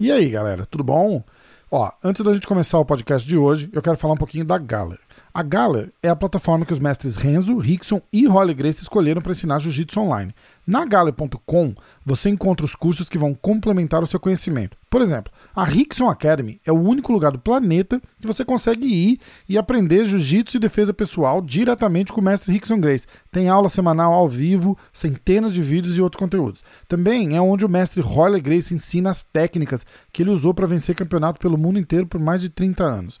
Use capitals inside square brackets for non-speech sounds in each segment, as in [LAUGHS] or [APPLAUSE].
E aí, galera, tudo bom? Ó, antes da gente começar o podcast de hoje, eu quero falar um pouquinho da Galler. A Galler é a plataforma que os mestres Renzo, Rickson e Holly Grace escolheram para ensinar jiu-jitsu online. Na Galler.com você encontra os cursos que vão complementar o seu conhecimento. Por exemplo, a Rickson Academy é o único lugar do planeta que você consegue ir e aprender jiu-jitsu e defesa pessoal diretamente com o mestre Rickson Grace. Tem aula semanal ao vivo, centenas de vídeos e outros conteúdos. Também é onde o mestre Holly Grace ensina as técnicas que ele usou para vencer campeonato pelo mundo inteiro por mais de 30 anos.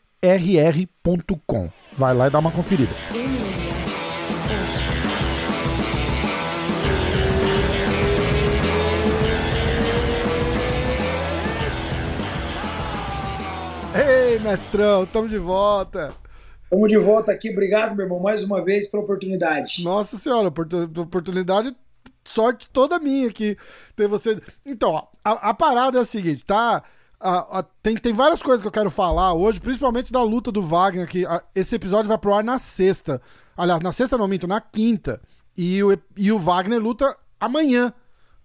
rr.com. Vai lá e dá uma conferida. Ei, mestrão, estamos de volta. Estamos de volta aqui, obrigado, meu irmão, mais uma vez pela oportunidade. Nossa senhora, oportunidade, sorte toda minha aqui ter você. Então, a, a parada é a seguinte, tá? Uh, uh, tem, tem várias coisas que eu quero falar hoje, principalmente da luta do Wagner, que uh, esse episódio vai pro ar na sexta. Aliás, na sexta não, minto, na quinta. E o, e o Wagner luta amanhã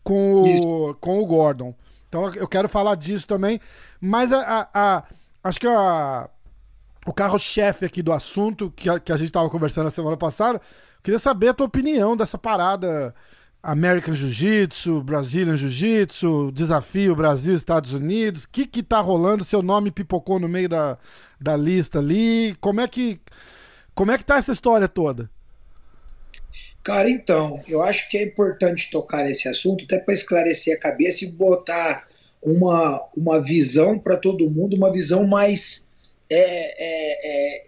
com o, com o Gordon. Então eu quero falar disso também. Mas a, a, a acho que a, o carro-chefe aqui do assunto, que a, que a gente estava conversando na semana passada, queria saber a tua opinião dessa parada American Jiu-Jitsu, Brazilian Jiu-Jitsu, desafio Brasil Estados Unidos, o que que tá rolando? Seu nome pipocou no meio da, da lista ali. Como é que como é que tá essa história toda? Cara, então, eu acho que é importante tocar nesse assunto até para esclarecer a cabeça e botar uma, uma visão para todo mundo, uma visão mais é, é, é,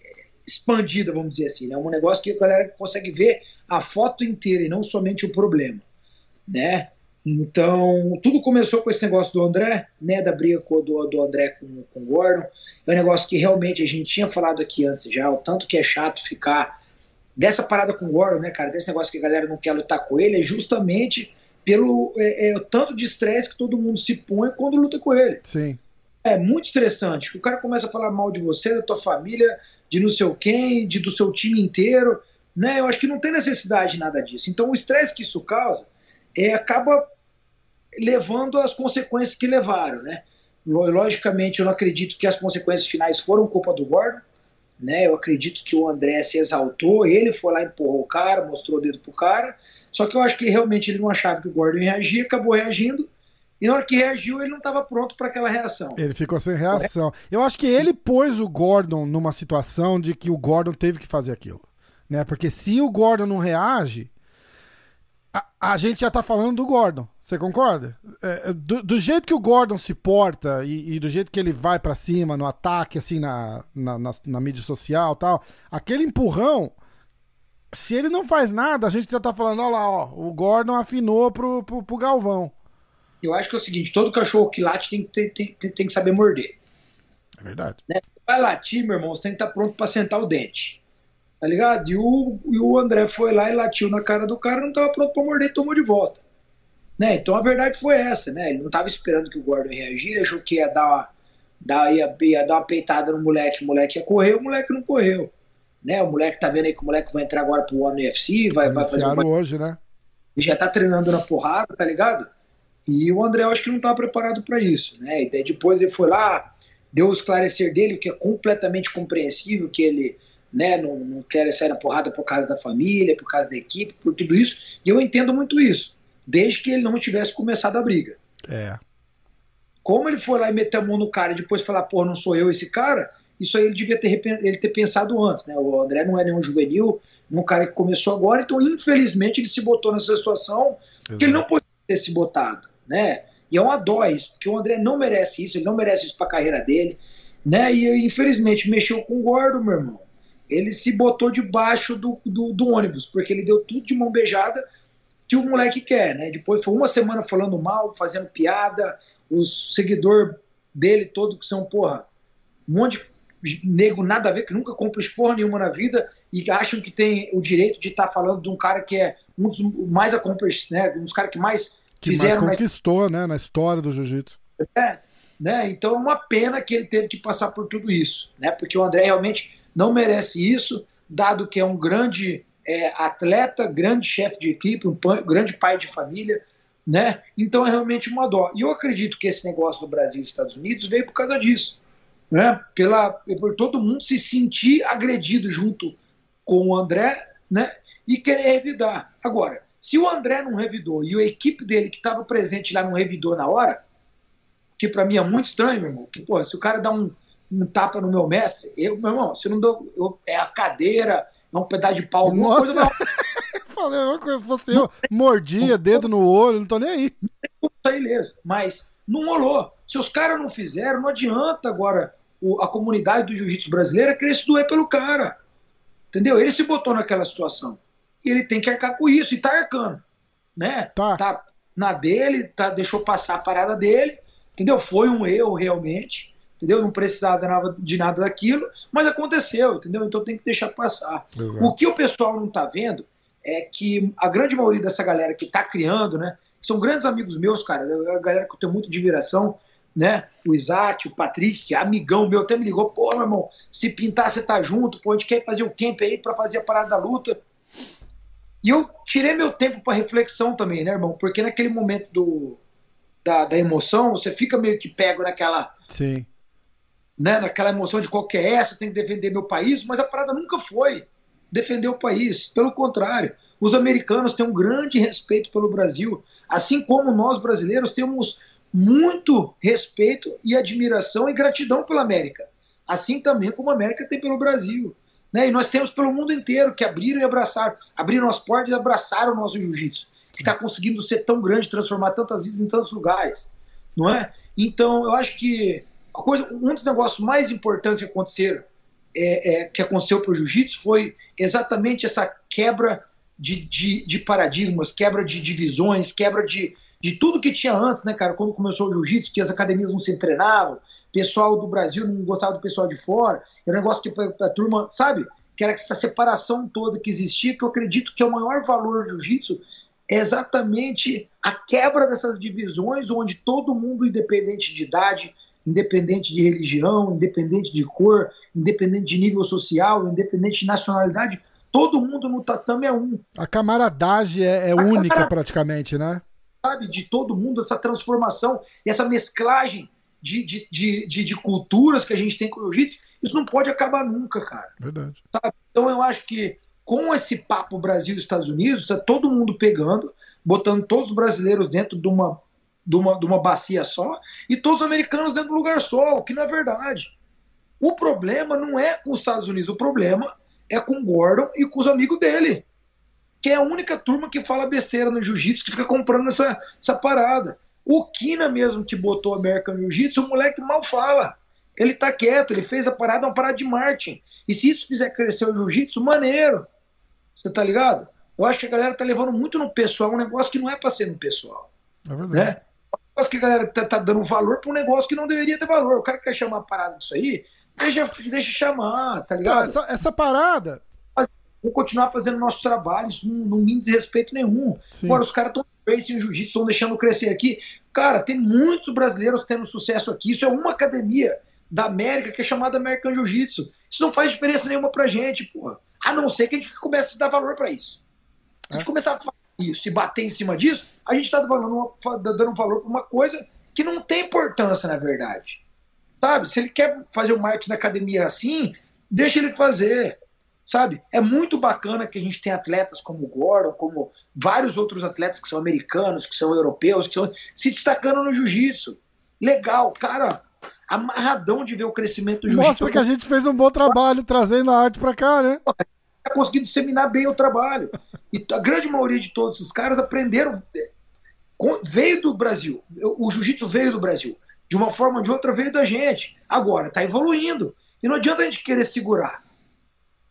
expandida, vamos dizer assim, né? Um negócio que a galera consegue ver a foto inteira e não somente o problema né? Então, tudo começou com esse negócio do André, né, da briga do, do André com, com o Gordon. É um negócio que realmente a gente tinha falado aqui antes já, o tanto que é chato ficar dessa parada com o Gordon, né, cara, desse negócio que a galera não quer lutar com ele, é justamente pelo é, é, o tanto de estresse que todo mundo se põe quando luta com ele. Sim. É muito estressante. O cara começa a falar mal de você, da tua família, de não sei quem, de, do seu time inteiro, né? Eu acho que não tem necessidade de nada disso. Então, o estresse que isso causa é, acaba levando as consequências que levaram, né? Logicamente, eu não acredito que as consequências finais foram culpa do Gordon, né? Eu acredito que o André se exaltou, ele foi lá, empurrou o cara, mostrou o dedo pro cara, só que eu acho que realmente ele não achava que o Gordon ia reagir, acabou reagindo, e na hora que reagiu, ele não estava pronto para aquela reação. Ele ficou sem reação. Eu acho que ele pôs o Gordon numa situação de que o Gordon teve que fazer aquilo. Né? Porque se o Gordon não reage, a, a, gente já tá falando do Gordon. Você concorda? É, é, do, do, jeito que o Gordon se porta e, e do jeito que ele vai para cima no ataque, assim, na, na, na, na mídia social tal, aquele empurrão, se ele não faz nada, a gente já tá falando, olha lá, ó, o Gordon afinou pro, pro, pro Galvão. Eu acho que é o seguinte, todo cachorro que late tem, tem, tem, tem que saber morder. É verdade. Né? Vai latir, meu irmão, você tem que estar tá pronto para sentar o dente tá ligado? E o, e o André foi lá e latiu na cara do cara, não tava pronto pra morder e tomou de volta. Né? Então a verdade foi essa, né? Ele não tava esperando que o Gordon reagir, ele achou que ia dar uma, dar, ia, ia dar uma peitada no moleque, o moleque ia correr, o moleque não correu. Né? O moleque tá vendo aí que o moleque vai entrar agora pro One UFC, vai, vai fazer uma... hoje, né? Ele já tá treinando na porrada, tá ligado? E o André eu acho que não tava preparado para isso, né? E daí depois ele foi lá, deu o esclarecer dele, que é completamente compreensível que ele né, não, não querem sair na porrada por causa da família, por causa da equipe, por tudo isso. E eu entendo muito isso, desde que ele não tivesse começado a briga. É. Como ele foi lá e meteu a mão no cara e depois falar, pô, não sou eu esse cara, isso aí ele devia ter, ele ter pensado antes, né? O André não é nenhum juvenil, um cara que começou agora, então infelizmente ele se botou nessa situação Exato. que ele não poderia ter se botado, né? E é uma dó isso, porque o André não merece isso, ele não merece isso para a carreira dele, né? E infelizmente mexeu com o Gordo, meu irmão ele se botou debaixo do, do, do, ônibus, porque ele deu tudo de mão beijada que o moleque quer, né? Depois foi uma semana falando mal, fazendo piada, os seguidor dele todo, que são, porra, um monte de nego nada a ver, que nunca compra esporra nenhuma na vida e acham que tem o direito de estar tá falando de um cara que é um dos mais accomplished, né? Um dos caras que mais que fizeram. mais conquistou, né? Na história do jiu-jitsu. É, né? Então é uma pena que ele teve que passar por tudo isso, né? Porque o André realmente não merece isso, dado que é um grande é, atleta, grande chefe de equipe, um grande pai de família, né? Então é realmente uma dó. E eu acredito que esse negócio do Brasil e Estados Unidos veio por causa disso, né? Pela, por todo mundo se sentir agredido junto com o André, né? E querer revidar. Agora, se o André não revidou e a equipe dele que estava presente lá não revidou na hora, que para mim é muito estranho, meu irmão, que pô, se o cara dá um, um tapa no meu mestre, eu, meu irmão, se não dou, eu, é a cadeira, é um pedaço de pau, alguma Nossa. coisa não. [LAUGHS] Falei uma coisa, você eu mordia dedo no olho, não tô nem aí. Ileso, mas não rolou. Se os caras não fizeram, não adianta agora o, a comunidade do jiu-jitsu brasileira querer se doer pelo cara. Entendeu? Ele se botou naquela situação. E ele tem que arcar com isso, e tá arcando. Né? Tá. tá na dele, tá, deixou passar a parada dele, entendeu? Foi um erro realmente, entendeu? Não precisava de nada, daquilo, mas aconteceu, entendeu? Então tem que deixar passar. Exato. O que o pessoal não tá vendo é que a grande maioria dessa galera que tá criando, né? São grandes amigos meus, cara, a galera que eu tenho muita admiração, né? O Isaac, o Patrick, é amigão meu, até me ligou, pô, meu irmão, se pintar você tá junto, pô, a gente quer fazer o camp aí para fazer a parada da luta. E eu tirei meu tempo para reflexão também, né, irmão? Porque naquele momento do, da, da emoção, você fica meio que pego naquela. Sim. Né, naquela emoção de qualquer é essa, tem que defender meu país, mas a parada nunca foi defender o país. Pelo contrário, os americanos têm um grande respeito pelo Brasil, assim como nós brasileiros temos muito respeito e admiração e gratidão pela América, assim também como a América tem pelo Brasil. Né? E nós temos pelo mundo inteiro que abriram e abraçaram, abriram as portas e abraçaram o nosso jiu-jitsu, que está conseguindo ser tão grande, transformar tantas vidas em tantos lugares, não é? Então, eu acho que coisa, um dos negócios mais importantes que aconteceram, é, é, que aconteceu para o jiu-jitsu foi exatamente essa quebra de, de, de paradigmas, quebra de divisões, quebra de, de tudo que tinha antes, né, cara? Quando começou o jiu-jitsu, que as academias não se treinavam, pessoal do Brasil não gostava do pessoal de fora, era um negócio que a, a turma, sabe? Que era essa separação toda que existia, que eu acredito que é o maior valor do jiu-jitsu é exatamente a quebra dessas divisões, onde todo mundo, independente de idade, independente de religião, independente de cor, independente de nível social, independente de nacionalidade, todo mundo no tatame é um. A camaradagem é, é única praticamente, né? sabe, de todo mundo, essa transformação, essa mesclagem de, de, de, de, de culturas que a gente tem com o jiu-jitsu, isso não pode acabar nunca, cara. Verdade. Sabe? Então eu acho que com esse papo Brasil e Estados Unidos, está todo mundo pegando, botando todos os brasileiros dentro de uma, de, uma, de uma bacia só e todos os americanos dentro de um lugar só, o que não é verdade. O problema não é com os Estados Unidos, o problema é com o Gordon e com os amigos dele que é a única turma que fala besteira no jiu-jitsu, que fica comprando essa, essa parada. O Kina mesmo que botou American Jiu-Jitsu, o moleque mal fala. Ele tá quieto, ele fez a parada, uma parada de marketing. E se isso fizer crescer o jiu-jitsu, maneiro. Você tá ligado? Eu acho que a galera tá levando muito no pessoal um negócio que não é pra ser no pessoal. É verdade. Né? Que a galera tá, tá dando valor pra um negócio que não deveria ter valor. O cara que quer chamar a parada disso aí, deixa, deixa chamar, tá ligado? Tá, essa, essa parada, vou continuar fazendo nosso trabalho, isso não, não me diz respeito nenhum. Sim. Agora, os caras estão em jiu-jitsu, estão deixando crescer aqui. Cara, tem muitos brasileiros tendo sucesso aqui. Isso é uma academia da América que é chamada American Jiu-Jitsu. Isso não faz diferença nenhuma pra gente, porra. A não ser que a gente comece a dar valor para isso. Se a gente é. começar a fazer isso e bater em cima disso, a gente está dando, dando valor para uma coisa que não tem importância, na verdade. Sabe? Se ele quer fazer o marketing da academia assim, deixa ele fazer sabe? É muito bacana que a gente tem atletas como o Gordon, como vários outros atletas que são americanos, que são europeus, que são se destacando no jiu-jitsu. Legal, cara, amarradão de ver o crescimento do jiu-jitsu. Mostra que a gente fez um bom trabalho trazendo a arte para cá, né? Tá conseguindo disseminar bem o trabalho. E a grande maioria de todos esses caras aprenderam, veio do Brasil. O jiu-jitsu veio do Brasil. De uma forma ou de outra veio da gente. Agora, tá evoluindo. E não adianta a gente querer segurar.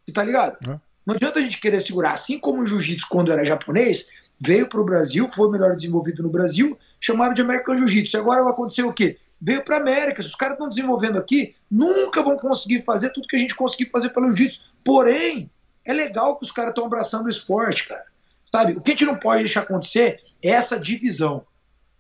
Você tá ligado? É. Não adianta a gente querer segurar. Assim como o jiu-jitsu, quando era japonês, veio para o Brasil, foi melhor desenvolvido no Brasil, chamaram de American Jiu-Jitsu. Agora vai acontecer o quê? veio para América. Se os caras estão desenvolvendo aqui, nunca vão conseguir fazer tudo que a gente conseguiu fazer pelo jiu-jitsu. Porém, é legal que os caras estão abraçando o esporte, cara. Sabe? O que a gente não pode deixar acontecer é essa divisão.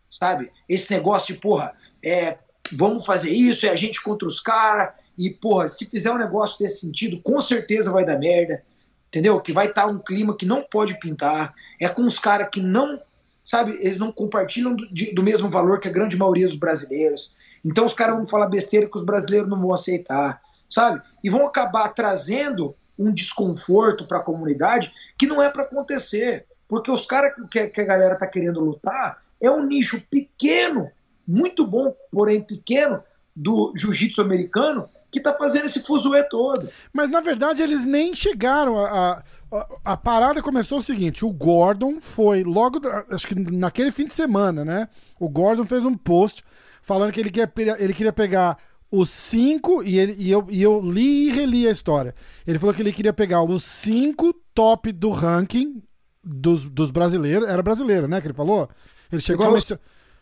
Sabe? Esse negócio de, porra, é, vamos fazer isso, é a gente contra os caras. E, porra, se fizer um negócio desse sentido, com certeza vai dar merda. Entendeu? Que vai estar tá um clima que não pode pintar. É com os caras que não sabe, eles não compartilham do, de, do, mesmo valor que a grande maioria dos brasileiros. Então os caras vão falar besteira que os brasileiros não vão aceitar, sabe? E vão acabar trazendo um desconforto para a comunidade que não é para acontecer. Porque os caras que, que, a galera tá querendo lutar é um nicho pequeno, muito bom, porém pequeno, do jiu-jitsu americano, que tá fazendo esse fuzuê todo. Mas na verdade eles nem chegaram a, a a, parada começou o seguinte: o Gordon foi logo, acho que naquele fim de semana, né? O Gordon fez um post falando que ele queria, ele queria pegar os cinco, e, ele, e, eu, e eu li e reli a história. Ele falou que ele queria pegar os cinco top do ranking dos, dos brasileiros. Era brasileiro, né? Que ele falou? Ele chegou a mencionar.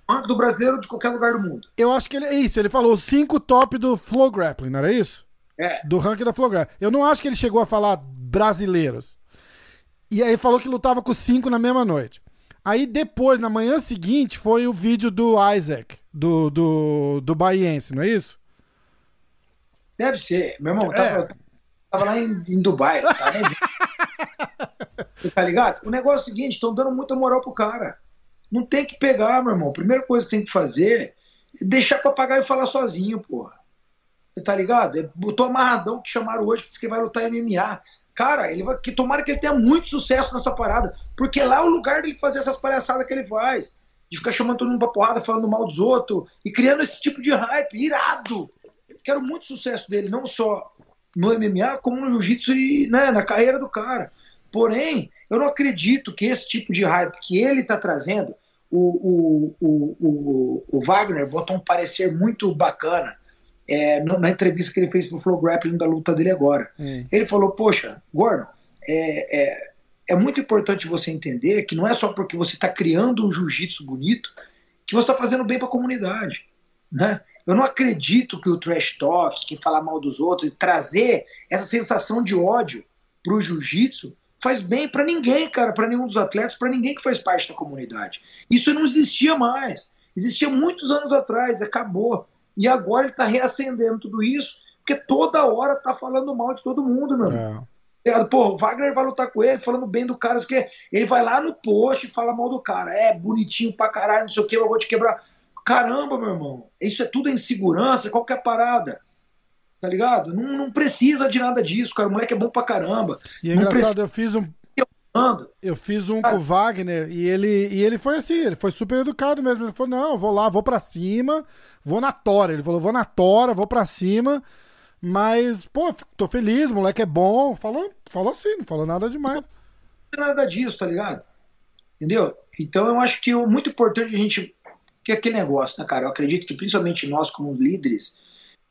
Ranking do brasileiro de qualquer lugar do mundo. Eu acho que ele. É isso, ele falou os cinco top do Flow Grappling, não era isso? É. Do ranking da Flow Grappling. Eu não acho que ele chegou a falar brasileiros. E aí falou que lutava com cinco na mesma noite. Aí depois, na manhã seguinte, foi o vídeo do Isaac, do, do, do Baiense, não é isso? Deve ser. Meu irmão, tava, é. tava lá em, em Dubai. Tá, [LAUGHS] tá ligado? O negócio é o seguinte, estão dando muita moral pro cara. Não tem que pegar, meu irmão. Primeira coisa que tem que fazer é deixar papagaio falar sozinho, porra. Você tá ligado? É, botou amarradão que chamaram hoje, que disse que vai lutar MMA. Cara, ele vai, que tomara que ele tenha muito sucesso nessa parada, porque lá é o lugar dele fazer essas palhaçadas que ele faz, de ficar chamando todo mundo pra porrada, falando mal dos outros e criando esse tipo de hype irado. Quero muito sucesso dele, não só no MMA, como no jiu-jitsu e né, na carreira do cara. Porém, eu não acredito que esse tipo de hype que ele está trazendo, o, o, o, o, Wagner botou um parecer muito bacana é, na entrevista que ele fez pro Flow Grappling da luta dele agora. Hum. Ele falou, poxa, Gordon, é, é, é, muito importante você entender que não é só porque você está criando um jiu-jitsu bonito que você está fazendo bem para a comunidade. Né? Eu não acredito que o trash talk, que falar mal dos outros e trazer essa sensação de ódio pro jiu-jitsu faz bem para ninguém, cara, para nenhum dos atletas, para ninguém que faz parte da comunidade. Isso não existia mais. Existia muitos anos atrás, acabou. E agora ele está reacendendo tudo isso, porque toda hora tá falando mal de todo mundo, meu. É. Pô, o Wagner vai lutar com ele, falando bem do cara, que ele vai lá no post e fala mal do cara. É bonitinho pra caralho, não sei o que, eu vou te quebrar. Caramba, meu irmão, isso é tudo insegurança, qualquer parada. Tá ligado? Não, não precisa de nada disso, cara. O moleque é bom pra caramba. E é não engraçado, precisa... eu fiz um, eu fiz um com o Wagner e ele, e ele foi assim, ele foi super educado mesmo. Ele falou: não, vou lá, vou pra cima, vou na tora. Ele falou: vou na tora, vou pra cima. Mas, pô, tô feliz, o moleque é bom. Falou, falou assim, não falou nada demais. Não nada disso, tá ligado? Entendeu? Então eu acho que é muito importante a gente. Que é aquele negócio, né, cara? Eu acredito que principalmente nós, como líderes,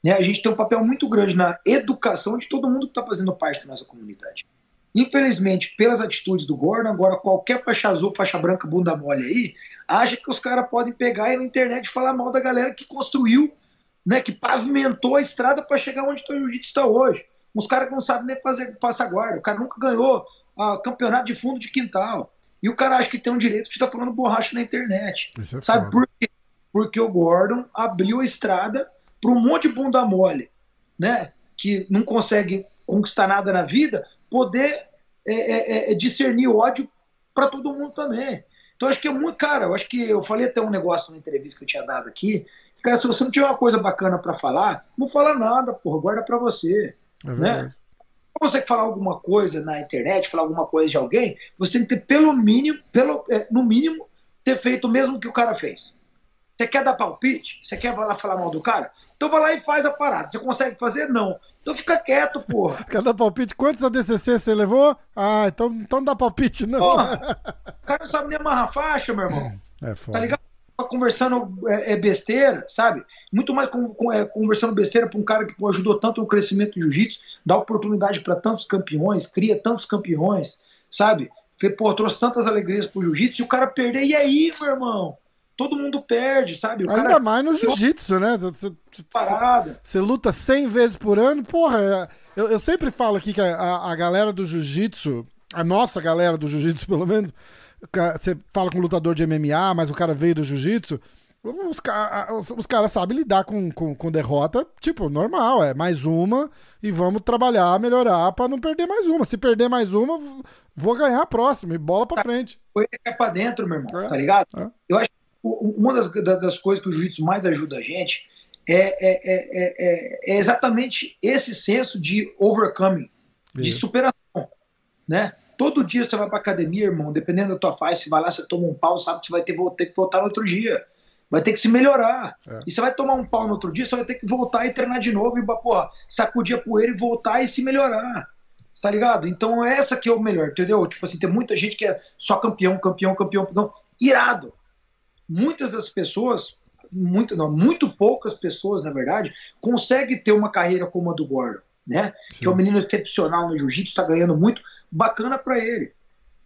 né, a gente tem um papel muito grande na educação de todo mundo que está fazendo parte da nossa comunidade. Infelizmente, pelas atitudes do Gordon, agora qualquer faixa azul, faixa branca, bunda mole aí, acha que os caras podem pegar aí na internet e falar mal da galera que construiu, né, que pavimentou a estrada para chegar onde o jiu-jitsu está hoje. Uns caras que não sabem nem fazer passar guarda, o cara nunca ganhou a campeonato de fundo de quintal. E o cara acha que tem um direito de estar tá falando borracha na internet. É Sabe por quê? Porque o Gordon abriu a estrada para um monte de bunda mole, né? Que não consegue conquistar nada na vida, poder é, é, é, discernir ódio para todo mundo também. Então acho que é muito, cara, eu acho que eu falei até um negócio na entrevista que eu tinha dado aqui, cara, se você não tiver uma coisa bacana para falar, não fala nada, porra, guarda para você, é né? Você falar alguma coisa na internet, falar alguma coisa de alguém, você tem que ter pelo mínimo, pelo, é, no mínimo, ter feito o mesmo que o cara fez. Você quer dar palpite? Você quer lá falar mal do cara? Então vai lá e faz a parada. Você consegue fazer? Não. Então fica quieto, porra. [LAUGHS] Quer dar palpite? Quantos ADCC você levou? Ah, então, então não dá palpite, não. Porra, [LAUGHS] o cara não sabe nem amarrar faixa, meu irmão. É foda. Tá ligado? Conversando é, é, besteira, sabe? Muito mais com, com, é, conversando besteira pra um cara que pô, ajudou tanto no crescimento do jiu-jitsu, dá oportunidade para tantos campeões, cria tantos campeões, sabe? Pô, trouxe tantas alegrias pro jiu-jitsu e o cara perder, e aí, meu irmão? todo mundo perde, sabe? O Ainda cara... mais no jiu-jitsu, né? Você, Parada. Você luta 100 vezes por ano, porra. Eu, eu sempre falo aqui que a, a- a galera do jiu-jitsu, a nossa galera do jiu-jitsu, pelo menos, você fala com um lutador de MMA, mas o cara veio do jiu-jitsu. Os, os, os caras sabem lidar com, com, com derrota, tipo, normal, é mais uma e vamos trabalhar, melhorar pra não perder mais uma. Se perder mais uma, vou ganhar a próxima e bola pra frente. Foi é pra dentro, meu irmão, É. tá ligado? É. Eu acho que uma das, da- das coisas que o jiu-jitsu mais ajuda a gente é, é, é, é- é- é exatamente esse senso de overcoming, de superação, né? Todo dia você vai pra academia, irmão, dependendo da tua fase, você vai lá, você toma um pau, sabe que você vai ter, ter que voltar no outro dia. Vai ter que se melhorar. É. E você vai tomar um pau no outro dia, você vai ter que voltar e treinar de novo e, porra, sacudir a poeira e voltar e se melhorar. Tá ligado? Então essa que é o melhor, entendeu? Tipo assim, tem muita gente que é só campeão, campeão, campeão, campeão. Irado. Muitas das pessoas, muito, não, muito poucas pessoas, na verdade, conseguem ter uma carreira como a do Gordon, né? Que é um menino excepcional no jiu-jitsu, está ganhando muito, bacana pra ele.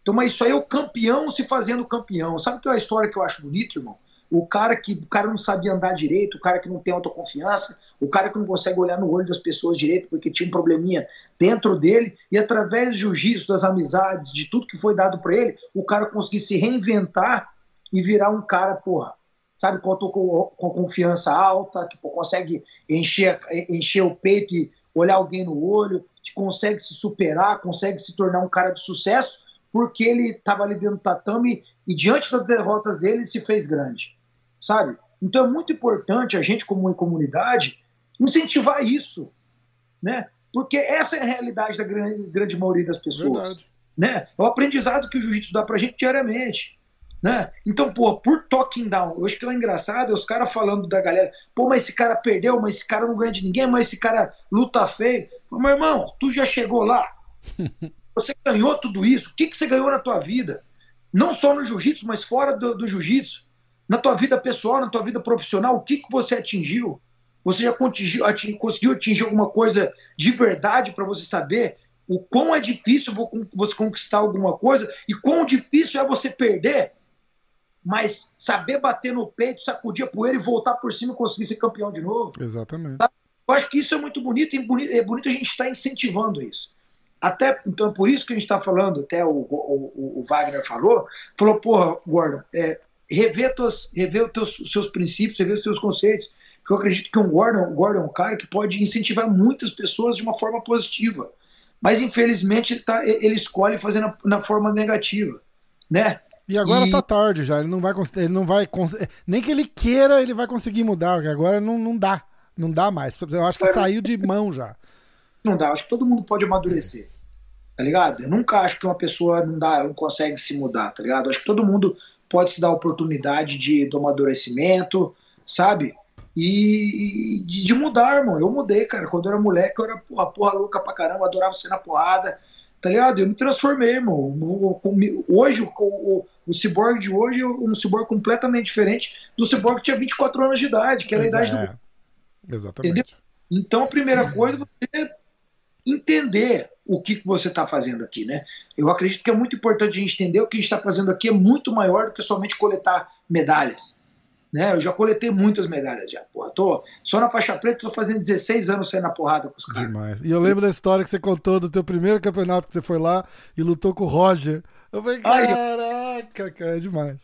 Então, mas isso aí é o campeão se fazendo campeão. Sabe que é a história que eu acho bonito, irmão? O cara que o cara não sabia andar direito, o cara que não tem autoconfiança, o cara que não consegue olhar no olho das pessoas direito porque tinha um probleminha dentro dele, e através do jiu-jitsu, das amizades, de tudo que foi dado pra ele, o cara conseguir se reinventar e virar um cara, porra, sabe, com, com confiança alta, que pô, consegue encher, encher o peito e olhar alguém no olho, que consegue se superar, consegue se tornar um cara de sucesso, porque ele estava ali dentro do tatame e diante das derrotas dele ele se fez grande, sabe? Então é muito importante a gente, como comunidade, incentivar isso, né? Porque essa é a realidade da grande, grande maioria das pessoas Verdade. né? É o aprendizado que o jiu-jitsu dá pra gente diariamente. Né? Então, pô, por talking down, eu acho que é engraçado é os caras falando da galera, pô, mas esse cara perdeu, mas esse cara não ganha de ninguém, mas esse cara luta feio. Pô, meu irmão, tu já chegou lá. [LAUGHS] Você ganhou tudo isso. O que, que você ganhou na tua vida? Não só no jiu-jitsu, mas fora do, do jiu-jitsu. Na tua vida pessoal, na tua vida profissional, o que, que você atingiu? Você já contingiu- atin- conseguiu atingir alguma coisa de verdade para você saber o quão é difícil vo- você conquistar alguma coisa e quão difícil é você perder, mas saber bater no peito, sacudir a poeira e voltar por cima e conseguir ser campeão de novo. Exatamente. Eu acho que isso é muito bonito e é bonito a gente estar incentivando isso. Até, então, por isso que a gente está falando, até o, o- o Wagner falou, falou, porra, Gordon, é, rever, tuas, rever os teus, seus princípios, rever os teus conceitos, porque eu acredito que um Gordon, o Gordon é um cara que pode incentivar muitas pessoas de uma forma positiva, mas infelizmente ele, tá, ele escolhe fazer na, na forma negativa, né? E agora E- tá tarde já, ele não vai, ele não vai, cons- nem que ele queira, ele vai conseguir mudar, porque agora não, não dá, não dá mais. Eu acho que saiu de mão já. não dá. Acho que todo mundo pode amadurecer. Tá ligado? Eu nunca acho que uma pessoa não dá, não consegue se mudar, tá ligado? Acho que todo mundo pode se dar a oportunidade de, do amadurecimento, sabe? E, e de, de mudar, irmão. Eu mudei, cara. Quando eu era moleque, eu era porra, porra louca pra caramba, adorava ser na porrada, tá ligado? Eu me transformei, irmão. Hoje, o, o, o cyborg de hoje é um cyborg completamente diferente do cyborg que tinha 24 anos de idade, que era a idade do É, Exatamente. Entendeu? Então, a primeira coisa é você entender o que que você está fazendo aqui, né? Eu acredito que é muito importante a gente entender o que a gente está fazendo aqui é muito maior do que somente coletar medalhas. Né? Eu já coletei muitas medalhas já. Porra, tô só na faixa preta, tô fazendo 16 anos saindo na porrada com os caras. Demais. E eu lembro da história que você contou do teu primeiro campeonato que você foi lá e lutou com o Roger. Eu falei, caraca, cara, é demais.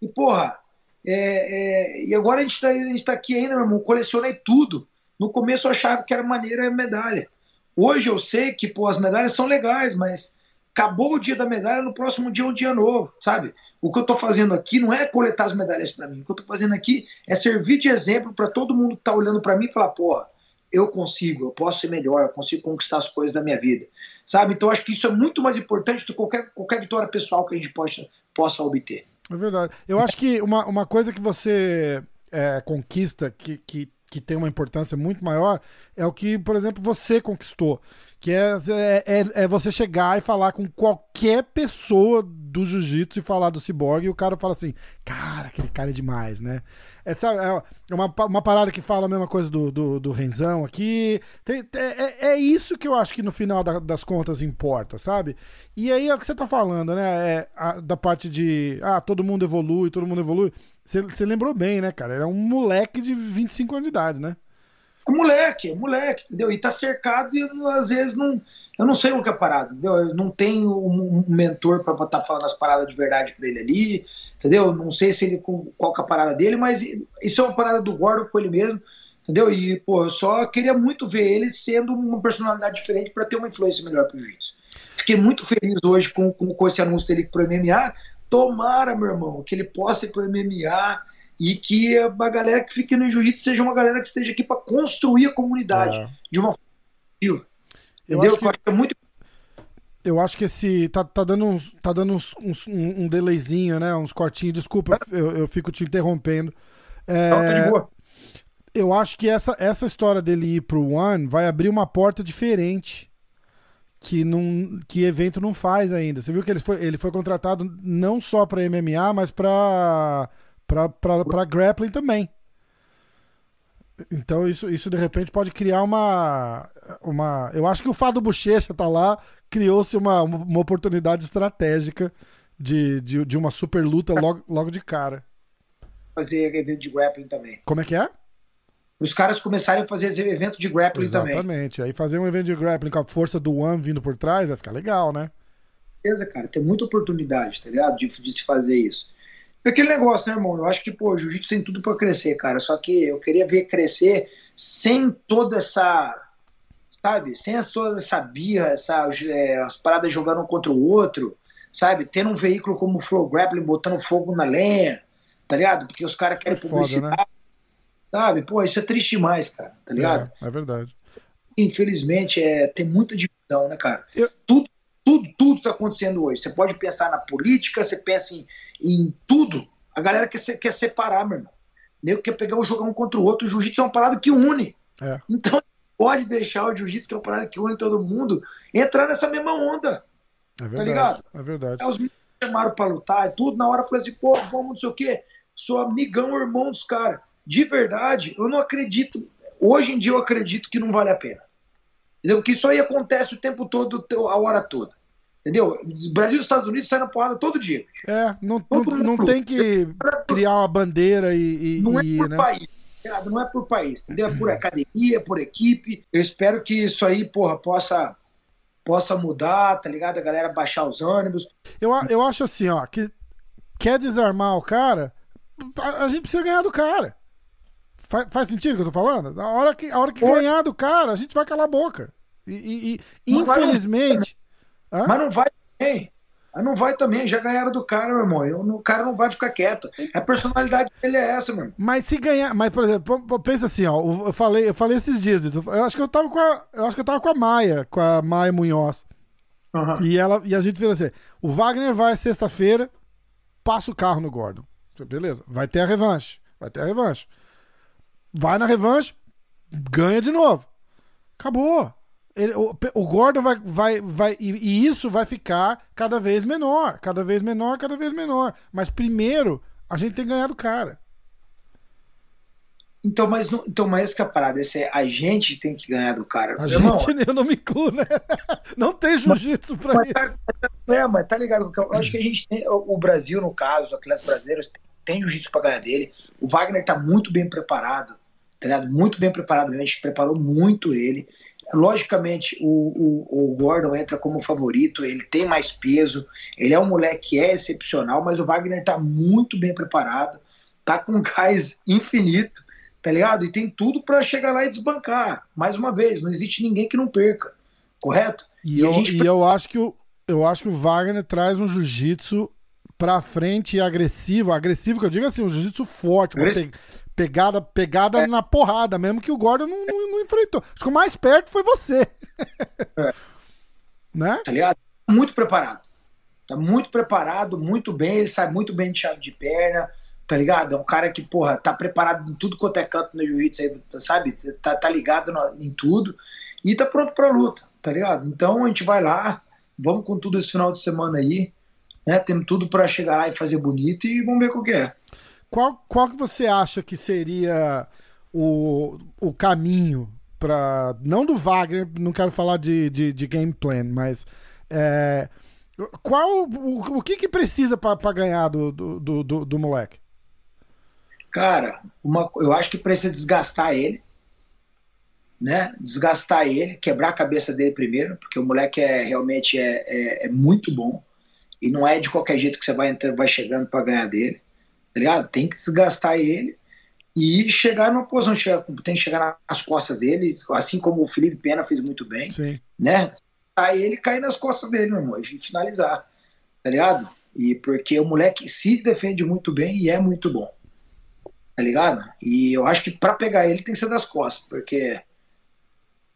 E, porra, é, é, e agora a gente, tá, a gente tá aqui ainda, meu irmão, colecionei tudo. No começo eu achava que era maneira a medalha. Hoje eu sei que, pô, as medalhas são legais, mas acabou o dia da medalha, no próximo dia é um dia novo, sabe? O que eu tô fazendo aqui não é coletar as medalhas para mim. O que eu tô fazendo aqui é servir de exemplo para todo mundo que tá olhando para mim e falar, porra, eu consigo, eu posso ser melhor, eu consigo conquistar as coisas da minha vida, sabe? Então acho que isso é muito mais importante do que qualquer, qualquer vitória pessoal que a gente possa, possa obter. É verdade. Eu acho que uma, uma coisa que você é, conquista que, que, que tem uma importância muito maior é o que, por exemplo, você conquistou. Que é, é, é, é você chegar e falar com qualquer pessoa do jiu-jitsu e falar do ciborgue e o cara fala assim, cara, aquele cara é demais, né? É, sabe, é uma, uma parada que fala a mesma coisa do, do, do Renzão aqui. Tem, é, é isso que eu acho que no final da, das contas importa, sabe? E aí é o que você tá falando, né? É, a, da parte de, ah, todo mundo evolui, todo mundo evolui. Você lembrou bem, né, cara? Era é um moleque de 25 anos de idade, né? Moleque, é moleque, entendeu? E tá cercado e às vezes não. Eu não sei o que é parado, entendeu? Eu não tenho um, mentor para estar falando as paradas de verdade para ele ali, entendeu? Não sei se ele qual que é a parada dele, mas isso é uma parada do Gordon com ele mesmo, entendeu? E, pô, eu só queria muito ver ele sendo uma personalidade diferente para ter uma influência melhor pro jiu-jitsu. Fiquei muito feliz hoje com, com, com esse anúncio dele pro MMA. Tomara, meu irmão, que ele possa ir pro MMA e que a galera que fique no jiu-jitsu seja uma galera que esteja aqui para construir a comunidade é. de uma forma eu Entendeu? Acho que, eu acho que é muito eu acho que esse. Tá, tá dando, uns, tá dando uns, uns, um, um delayzinho, né? Uns cortinhos. Desculpa, eu, eu fico te interrompendo. É, Não, tá de boa. Eu acho que essa, essa história dele ir pro One vai abrir uma porta diferente que, não, que evento não faz ainda. Você viu que ele foi, ele foi contratado não só para MMA, mas para para grappling também. Então isso, isso de repente pode criar uma, uma. Eu acho que o Fado Bochecha tá lá, criou-se uma, uma oportunidade estratégica de, de, de uma super luta logo, logo de cara. Fazer evento de grappling também. Como é que é? Os caras começarem a fazer evento de grappling Exatamente. também. Exatamente. Aí fazer um evento de grappling com a força do One vindo por trás vai ficar legal, né? Beleza, cara. Tem muita oportunidade, tá ligado? De, de se fazer isso. É aquele negócio, né, irmão? Eu acho que, pô, jiu-jitsu tem tudo para crescer, cara. Só que eu queria ver crescer sem toda essa. Sabe? Sem toda essa birra, essa, é, as paradas jogando um contra o outro, sabe? Tendo um veículo como o Flow Grappling botando fogo na lenha, tá ligado? Porque os caras querem publicidade. Foda, né? Sabe? Pô, isso é triste demais, cara, tá ligado? É, é verdade. Infelizmente, é, tem muita divisão, né, cara? Eu... Tudo tudo, tudo está acontecendo hoje. Você pode pensar na política, você pensa em, em tudo. A galera quer, quer separar, meu irmão. Nego quer pegar um jogar um contra o outro. O jiu-jitsu é uma parada que une. É. Então, pode deixar o jiu-jitsu, que é uma parada que une todo mundo, entrar nessa mesma onda. É tá verdade. Tá ligado? É verdade. Aí os meninos chamaram pra lutar e tudo. Na hora eu falei assim, pô, vamos, não sei o quê. Sou amigão, irmão dos caras. De verdade, eu não acredito. Hoje em dia eu acredito que não vale a pena. Entendeu? Que isso aí acontece o tempo todo, a hora toda. Entendeu? Brasil e Estados Unidos saem na porrada todo dia. É, não, não, não tem que criar uma bandeira e. e não é por né? país. Não é por país, entendeu? É por academia, por equipe. Eu espero que isso aí, porra, possa possa mudar, tá ligado? A galera baixar os ânimos. Eu, eu acho assim, ó, que quer desarmar o cara, a, a gente precisa ganhar do cara. Faz, faz sentido o que eu tô falando? A hora que, a hora que ganhar do cara, a gente vai calar a boca. E, e, e infelizmente. Mas, mas não vai também. Mas não vai também, já ganharam do cara, meu irmão. O cara não vai ficar quieto. A personalidade dele é essa, meu irmão. Mas se ganhar. Mas, por exemplo, pensa assim, ó. Eu falei, eu falei esses dias Eu acho que eu tava com a. Eu acho que eu tava com a Maia, com a Maia Munhoz. Uhum. E, ela, e a gente fez assim: o Wagner vai sexta-feira, passa o carro no Gordon. Beleza, vai ter a revanche. Vai ter a revanche vai na revanche, ganha de novo. Acabou. Ele, o, o, Gordon vai. vai, vai e, e, isso vai ficar cada vez menor. Cada vez menor, cada vez menor. Mas primeiro, a gente tem que ganhar do cara. Então, mas, não, então, mas que a parada esse é a gente tem que ganhar do cara. A Irmão, gente, eu não me incluo, né? [LAUGHS] Não tem jiu-jitsu pra mas, tá, isso. Tá, é, mas tá ligado? Eu acho que a gente tem. O Brasil, no caso, os atletas brasileiros, tem, tem jiu-jitsu pra ganhar dele. O Wagner tá muito bem preparado tá ligado? Muito bem preparado, a gente preparou muito ele. Logicamente, o, o, o, Gordon entra como favorito, ele tem mais peso, ele é um moleque que é excepcional, mas o Wagner tá muito bem preparado, tá com [LAUGHS] gás infinito, tá ligado? E tem tudo para chegar lá e desbancar. Mais uma vez, não existe ninguém que não perca, correto? E, e eu, gente... e eu acho que o, eu acho que o Wagner traz um jiu-jitsu pra frente e agressivo, agressivo que eu digo assim, um jiu-jitsu forte, pegada, pegada é. na porrada, mesmo que o Gordon não, não, não, enfrentou. Acho que o mais perto foi você. É. [LAUGHS] né? Tá ligado? Muito preparado. Tá muito preparado, muito bem, ele sai muito bem de chave de perna, tá ligado? É um cara que, porra, tá preparado em tudo quanto é canto no jiu-jitsu, sabe? Tá, tá ligado no, em tudo e tá pronto pra luta tá ligado? Então a gente vai lá, vamos com tudo esse final de semana aí, né? Temos tudo para chegar lá e fazer bonito e vamos ver o que é. Qual, qual que você acha que seria o, o caminho para não do Wagner, não quero falar de, de, de game plan, mas é, qual o, o que que precisa para ganhar do, do, do, do, moleque? Cara, uma, eu acho que precisa desgastar ele, né? Desgastar ele, quebrar a cabeça dele primeiro, porque o moleque é realmente é, é, é muito bom e não é de qualquer jeito que você vai vai chegando para ganhar dele, tá ligado? Tem que desgastar ele e chegar numa posição, tem que chegar nas costas dele, assim como o Felipe Pena fez muito bem, Sim. né? Aí ele cair nas costas dele, meu irmão, e finalizar, tá ligado? E porque o moleque se defende muito bem e é muito bom, tá ligado? E eu acho que para pegar ele tem que ser das costas, porque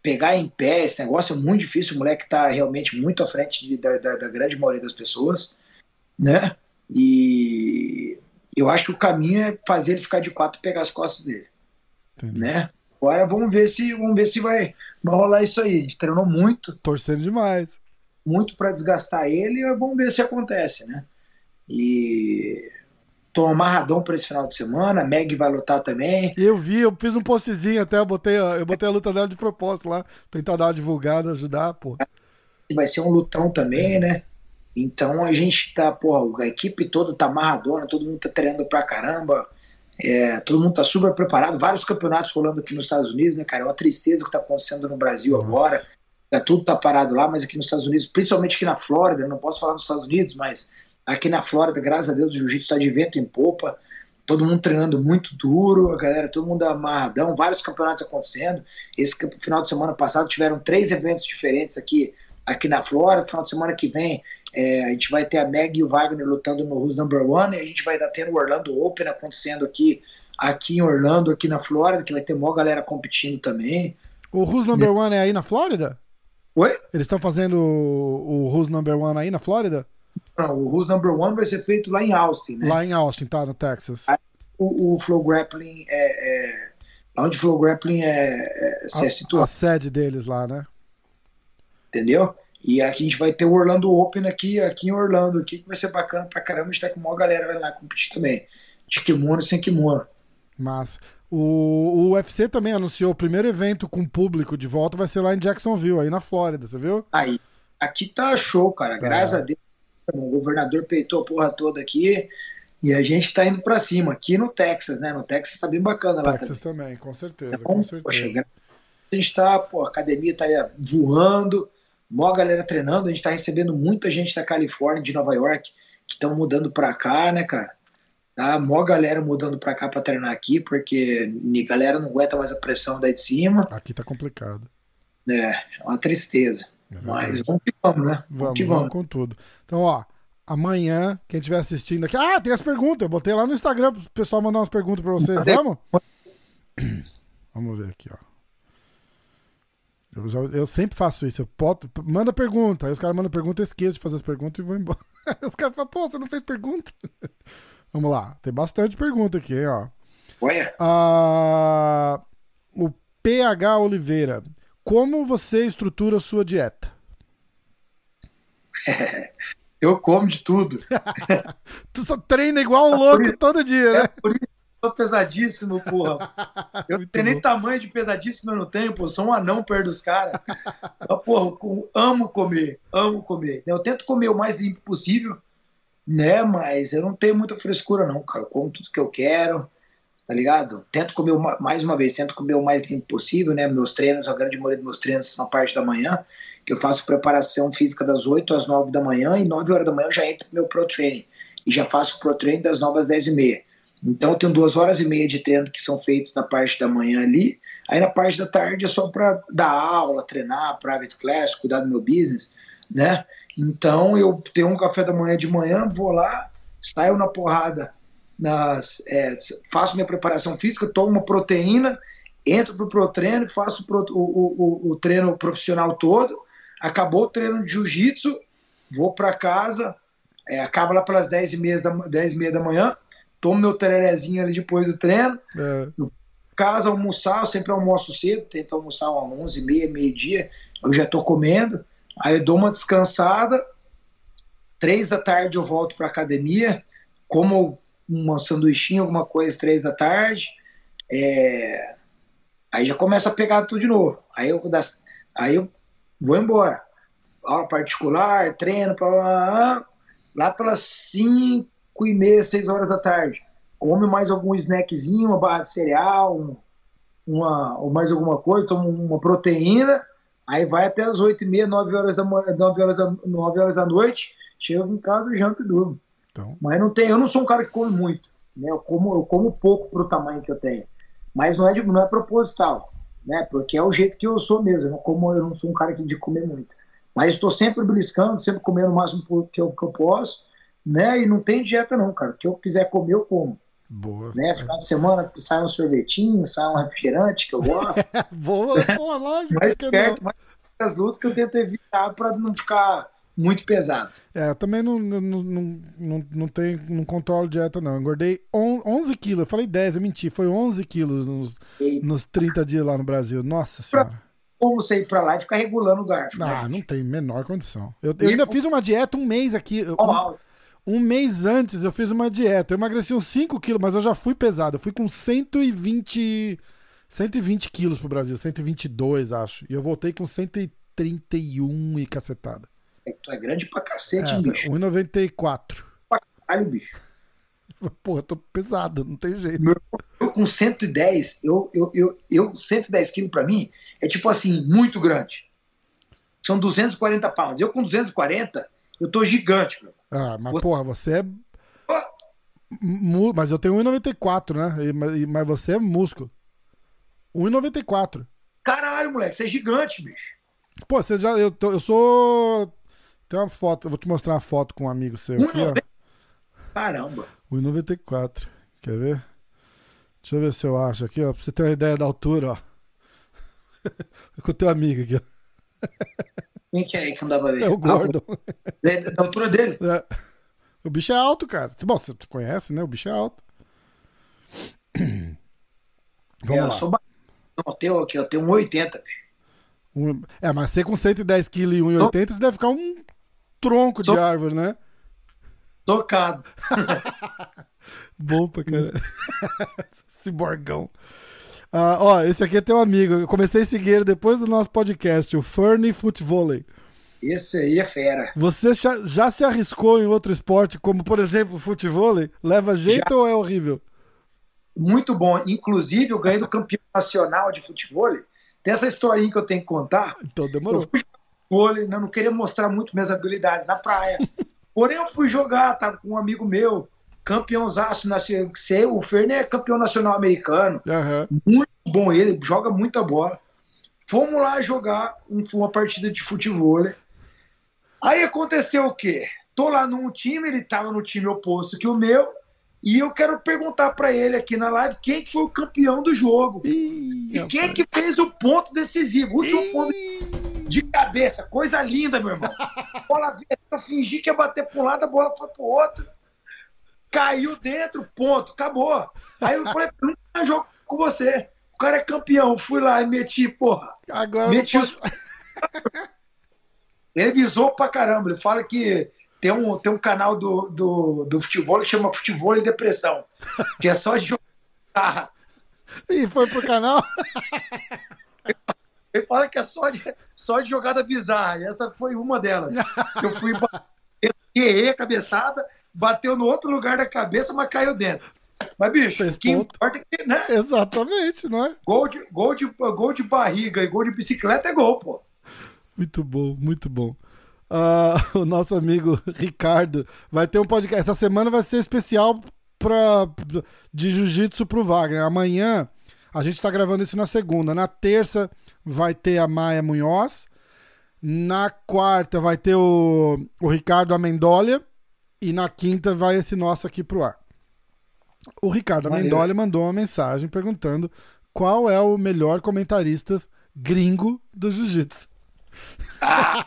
pegar em pé esse negócio é muito difícil, o moleque tá realmente muito à frente de, da, da, da grande maioria das pessoas, né? E eu acho que o caminho é fazer ele ficar de quatro e pegar as costas dele. Entendi. Né? Agora vamos ver se vamos ver se vai, vai rolar isso aí. A gente treinou muito. Torcendo demais. Muito para desgastar ele e vamos ver se acontece, né? E tô amarradão para esse final de semana. A Meg vai lutar também. Eu vi, eu fiz um postzinho até, eu botei, eu botei a luta dela de propósito lá, tentar dar uma divulgada, ajudar, pô. Vai ser um lutão também, né? Então a gente tá, porra, a equipe toda tá amarradona, todo mundo tá treinando pra caramba, é, todo mundo tá super preparado, vários campeonatos rolando aqui nos Estados Unidos, né, cara? É uma tristeza que tá acontecendo no Brasil Nossa. agora. É, tudo tá parado lá, mas aqui nos Estados Unidos, principalmente aqui na Flórida, não posso falar nos Estados Unidos, mas aqui na Flórida, graças a Deus, o jiu-jitsu tá de vento em popa, todo mundo treinando muito duro, a galera, todo mundo amarradão, vários campeonatos acontecendo. Esse final de semana passado tiveram três eventos diferentes aqui aqui na Flórida. Final de semana que vem é, a gente vai ter a Meg e o Wagner lutando no Who's Number One, e a gente vai estar tendo o Orlando Open acontecendo aqui, aqui em Orlando, aqui na Flórida, que vai ter maior galera competindo também. O Who's Number One é aí na Flórida? Oi? Eles estão fazendo o, o Who's Number One aí na Flórida? Não, o Who's Number One vai ser feito lá em Austin, né? Lá em Austin, tá, no Texas. O, o Flow Grappling é, é... Onde o Flow Grappling é, é, se a, é situado. A sede deles lá, né? Entendeu? E aqui a gente vai ter o Orlando Open aqui, aqui em Orlando, aqui, que vai ser bacana pra caramba. A gente tá com uma galera vai lá competir também. De kimono sem kimono. Mas o, o UFC também anunciou o primeiro evento com público de volta vai ser lá em Jacksonville, aí na Flórida, você viu? Aí, aqui tá show, cara. Tá. Graças a Deus. O governador peitou a porra toda aqui. E a gente tá indo pra cima, aqui no Texas, né? No Texas tá bem bacana lá. Texas também, também com certeza, então, com certeza. Poxa, a gente tá, pô, a academia tá voando mó galera treinando, a gente tá recebendo muita gente da Califórnia, de Nova York, que estão mudando pra cá, né, cara? Tá? Mó galera mudando pra cá pra treinar aqui, porque a galera não aguenta mais a pressão daí de cima. Aqui tá complicado. É, é uma tristeza. É Mas vamos que vamos, né? Vamos, vamos, vamos com tudo. Então, ó, amanhã, quem estiver assistindo aqui. Ah, tem as perguntas. Eu botei lá no Instagram pro pessoal mandar umas perguntas pra vocês. Vamos? Vamos ver aqui, ó. Eu, já, eu sempre faço isso. Eu boto, manda pergunta. Aí os caras mandam pergunta, eu esqueço de fazer as perguntas e vou embora. [LAUGHS] os caras falam, pô, você não fez pergunta? [LAUGHS] Vamos lá. Tem bastante pergunta aqui, hein, ó. Olha. Ah, o PH Oliveira. Como você estrutura a sua dieta? [LAUGHS] eu como de tudo. tu só treina igual um louco isso, todo dia, é né? Por isso sou pesadíssimo, porra. [LAUGHS] Eu não tenho nem tamanho de pesadíssimo, eu não tenho, pô. Sou um anão perto dos caras. porra, amo comer, amo comer. Eu tento comer o mais limpo possível, né? Mas eu não tenho muita frescura, não, cara. Eu como tudo que eu quero, tá ligado? Tento comer, uma, mais uma vez, tento comer o mais limpo possível, né? Meus treinos, a grande maioria dos meus treinos na parte da manhã, que eu faço preparação física das 8 às 9 da manhã, e 9 horas da manhã eu já entro no meu pro training. E já faço pro training das 9 às 10 e meia. Então, eu tenho duas horas e meia de treino que são feitos na parte da manhã ali. Aí, na parte da tarde, é só para dar aula, treinar, private class, cuidar do meu business, né? Então, eu tenho um café da manhã de manhã, vou lá, saio na porrada, nas, é, faço minha preparação física, tomo uma proteína, entro pro pro treino, faço pro, o, o, o, treino profissional todo, acabou o treino de jiu-jitsu, vou para casa, é, acaba lá pelas 10 e meia da, 10 e meia da manhã, tomo meu tererezinho ali depois do treino. É. casa almoçar, eu sempre almoço cedo, tento almoçar às 11 meia, meio-dia. eu já tô comendo, aí eu dou uma descansada, três da tarde eu volto para academia, como uma sanduichinha, alguma coisa, três da tarde, é, aí já começa a pegar tudo de novo. Aí eu, das, aí eu vou embora. Aula particular, treino, pra, lá, lá pelas cinco e meia, seis horas da tarde. Come mais algum snackzinho, uma barra de cereal, um, uma, ou mais alguma coisa, toma uma proteína, aí vai até as oito e meia, nove horas da, nove horas da, nove horas da noite, chego em casa, janto e durmo. Então. Mas não tem, eu não sou um cara que come muito, né? Eu como, eu como pouco pro tamanho que eu tenho. Mas não é, de, não é proposital, né? Porque é o jeito que eu sou mesmo. Eu não, como, eu não sou um cara de comer muito. Mas estou sempre beliscando, sempre comendo o máximo que eu, que eu posso, né? E não tem dieta não, cara. O que eu quiser comer, eu como. Boa. Né? Final de semana sai um sorvetinho, sai um refrigerante que eu gosto. [LAUGHS] boa, boa, lógico. mais perto, mais as lutas que eu tento evitar para não ficar muito pesado. É, eu também não, não, não, não, não, tenho, não controlo dieta, não. Eu engordei 11 quilos. Eu falei 10, eu menti. Foi 11 quilos nos, nos 30 dias lá no Brasil. Nossa Senhora. Pra, como você ir pra lá e ficar regulando o garfo? Ah, né? não tem menor condição. Eu, eu ainda fiz uma dieta um mês aqui. Um, um, mês antes eu fiz uma dieta. Eu emagreci uns 5 quilos, mas eu já fui pesado. Eu fui com 120. 120 quilos pro Brasil, 122, acho. E eu voltei com 131 e cacetada. É, tu é grande pra cacete, é, bicho. 1,94. Pra caralho, bicho. [LAUGHS] Porra, tô pesado, não tem jeito. Meu, eu com 110, eu, eu, eu, eu 110 quilos pra mim é tipo assim, muito grande. São 240 pounds. Eu com 240, eu tô gigante, meu. Ah, mas porra, você é. Mas eu tenho 1,94, né? Mas você é músculo. 1,94. Caralho, moleque, você é gigante, bicho. Pô, você já. Eu, eu sou tem uma foto, eu vou te mostrar uma foto com um amigo seu aqui, ó. Caramba! 1,94. Quer ver? Deixa eu ver se eu acho aqui, ó. Pra você ter uma ideia da altura, ó. [LAUGHS] Com o teu amigo aqui, ó. [LAUGHS] Quem que é aí que pra ver? É o Gordon. Ah, da altura dele? É. O bicho é alto, cara. Bom, você conhece, né? O bicho é alto. Vamos é, eu lá. Sou... Não, eu tenho, eu tenho 1,80. Um... É, mas você com 110 kg e 1,80, você deve ficar um tronco de árvore, né? Tocado. [LAUGHS] Bom pra caralho. [LAUGHS] Ciborgão. Ah, ó, esse aqui é teu amigo. Eu comecei a seguir ele depois do nosso podcast, o Fernie Footvolley. Esse aí é fera. Você já, já, se arriscou em outro esporte, como por exemplo o futevôlei? Leva jeito já. ou é horrível? Muito bom. Inclusive, eu ganhei do campeão nacional de futebol. Tem essa historinha que eu tenho que contar. Então demorou. Eu fui vôlei, né? não queria mostrar muito minhas habilidades na praia. [LAUGHS] Porém, eu fui jogar, tava com um amigo meu, campeãozaço nacional. O Fernê é campeão nacional americano. Uhum. Muito bom ele, joga muita bola. Fomos lá jogar uma partida de futebol. Aí aconteceu o quê? Tô lá num time, ele tava no time oposto que o meu, e eu quero perguntar para ele aqui na live quem foi o campeão do jogo. Ih, e quem que fez o ponto decisivo, o último Ih. ponto de cabeça, coisa linda, meu irmão. [LAUGHS] bola veio, eu fingi que ia bater para um lado, a bola foi pro outro. Caiu dentro, ponto, acabou. Aí eu falei, não jogo com você. O cara é campeão. Fui lá e meti, porra. Agora meti os... [LAUGHS] Ele visou pra caramba. Ele fala que tem um, tem um canal do, do, do futebol que chama Futebol e Depressão. Que é só de jogar. E foi pro canal? [LAUGHS] Ele fala que é só de, só de jogada bizarra. E essa foi uma delas. Eu fui errei a cabeçada, bateu no outro lugar da cabeça, mas caiu dentro. Mas, bicho, o que importa é que, né? Exatamente, não é? Gol de, gol, de, gol de barriga e gol de bicicleta é gol, pô. Muito bom, muito bom. Uh, [LAUGHS] o nosso amigo Ricardo vai ter um podcast. Essa semana vai ser especial pra, de jiu-jitsu pro Wagner. Amanhã, a gente tá gravando isso na segunda. Na terça vai ter a Maia Munhoz. Na quarta vai ter o, o Ricardo Amendolia. E na quinta vai esse nosso aqui pro ar. O Ricardo Amendolia mandou uma mensagem perguntando qual é o melhor comentarista gringo do jiu-jitsu. Ah,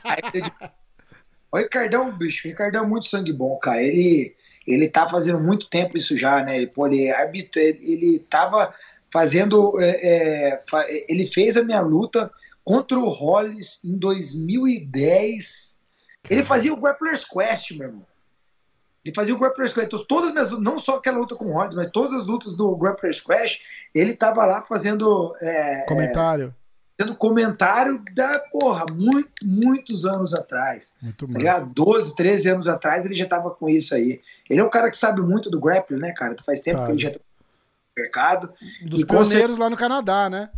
o Ricardão, bicho, o Ricardão é muito sangue bom, cara. Ele, ele tá fazendo muito tempo isso já, né? Ele, pô, ele, ele tava fazendo. É, é, ele fez a minha luta contra o Hollis em 2010. Ele fazia o Grappler's Quest, meu irmão. Ele fazia o Grappler's Quest. Então, todas as minhas lutas, não só aquela luta com o Hollis, mas todas as lutas do Grappler's Quest, ele tava lá fazendo. É, comentário. É, fazendo comentário da, porra, muito, muitos anos atrás. Muito tá ligado? 12, 13 anos atrás ele já tava com isso aí. Ele é um cara que sabe muito do grappler, né, cara? Faz tempo sabe. que ele já tá no mercado. Um dos e pioneiros lá no Canadá, né?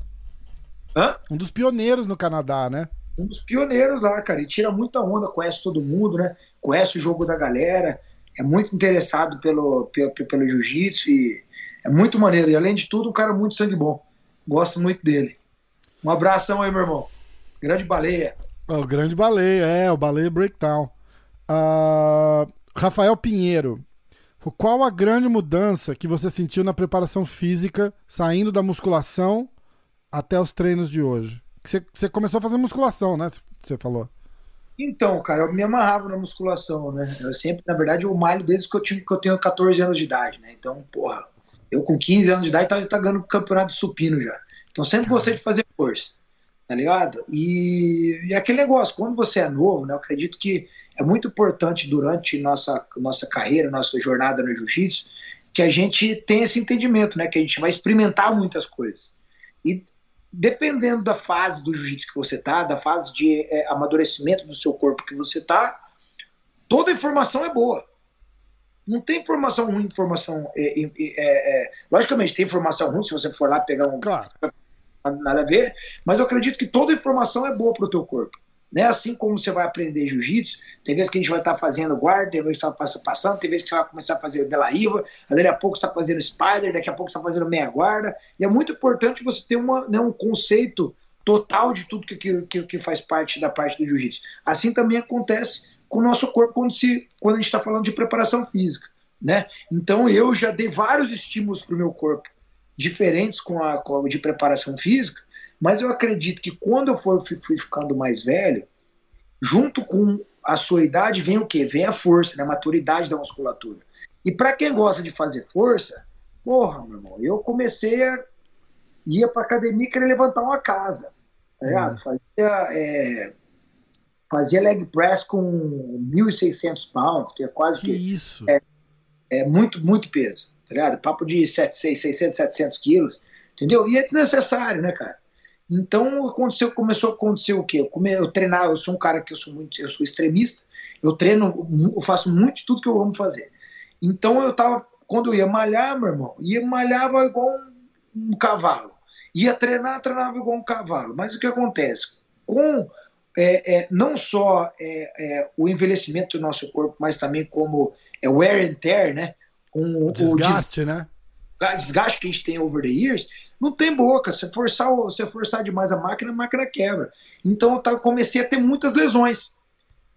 Hã? Um dos pioneiros no Canadá, né? Um dos pioneiros lá, cara. E tira muita onda, conhece todo mundo, né? Conhece o jogo da galera. É muito interessado pelo, pelo, pelo jiu-jitsu e é muito maneiro. E além de tudo, um cara muito sangue bom. Gosto muito dele. Um abração aí, meu irmão. Grande baleia. O grande baleia, é, o baleia breakdown. Uh, Rafael Pinheiro. Qual a grande mudança que você sentiu na preparação física, saindo da musculação até os treinos de hoje? Você, você começou a fazer musculação, né? Você falou. Então, cara, eu me amarrava na musculação, né? Eu sempre, na verdade, eu malho desde que eu, tinha, que eu tenho 14 anos de idade, né? Então, porra, eu com 15 anos de idade tava, tava ganhando campeonato supino já. Então sempre gostei de fazer força, tá ligado? E, e aquele negócio, quando você é novo, né? Eu acredito que é muito importante durante nossa, nossa carreira, nossa jornada no jiu-jitsu, que a gente tenha esse entendimento, né? Que a gente vai experimentar muitas coisas. E dependendo da fase do jiu-jitsu que você tá, da fase de é, amadurecimento do seu corpo que você tá, toda informação é boa. Não tem informação ruim, informação. É, é, é, logicamente, tem informação ruim se você for lá pegar um. Claro. Nada a ver, mas eu acredito que toda informação é boa para o teu corpo. Né? Assim como você vai aprender jiu-jitsu, tem vezes que a gente vai estar tá fazendo guarda, tem vezes que você está passando, tem vezes que você vai começar a fazer de la riva, daqui a pouco você está fazendo spider, daqui a pouco você está fazendo meia guarda. E é muito importante você ter uma, né, um conceito total de tudo que, que, que faz parte da parte do jiu-jitsu. Assim também acontece com o nosso corpo quando, se, quando a gente está falando de preparação física. Né? Então eu já dei vários estímulos para o meu corpo diferentes com a, com a de preparação física, mas eu acredito que quando eu for, fui ficando mais velho, junto com a sua idade vem o quê? Vem a força, né? a maturidade da musculatura. E para quem gosta de fazer força, porra, meu irmão, eu comecei a ia para academia e querer levantar uma casa, tá ligado? Hum. Fazia é, fazia leg press com 1.600 pounds, que é quase que, que isso. É, é, muito, muito peso, tá ligado? Papo de 700, 600, 700 quilos, entendeu? E é desnecessário, né, cara? Então aconteceu, começou a acontecer o quê? Eu, come, eu treinar, eu sou um cara que eu sou muito, eu sou extremista, eu treino, eu faço muito de tudo que eu amo fazer. Então eu tava, quando eu ia malhar, meu irmão, ia malhava igual um, um cavalo. Ia treinar, treinava igual um cavalo. Mas o que acontece? Com é, é, não só é, é, o envelhecimento do nosso corpo, mas também como é wear and tear, né? O desgaste, o né? Desgaste que a gente tem over the years, não tem boca. Se forçar, se forçar demais a máquina, a máquina quebra. Então eu comecei a ter muitas lesões,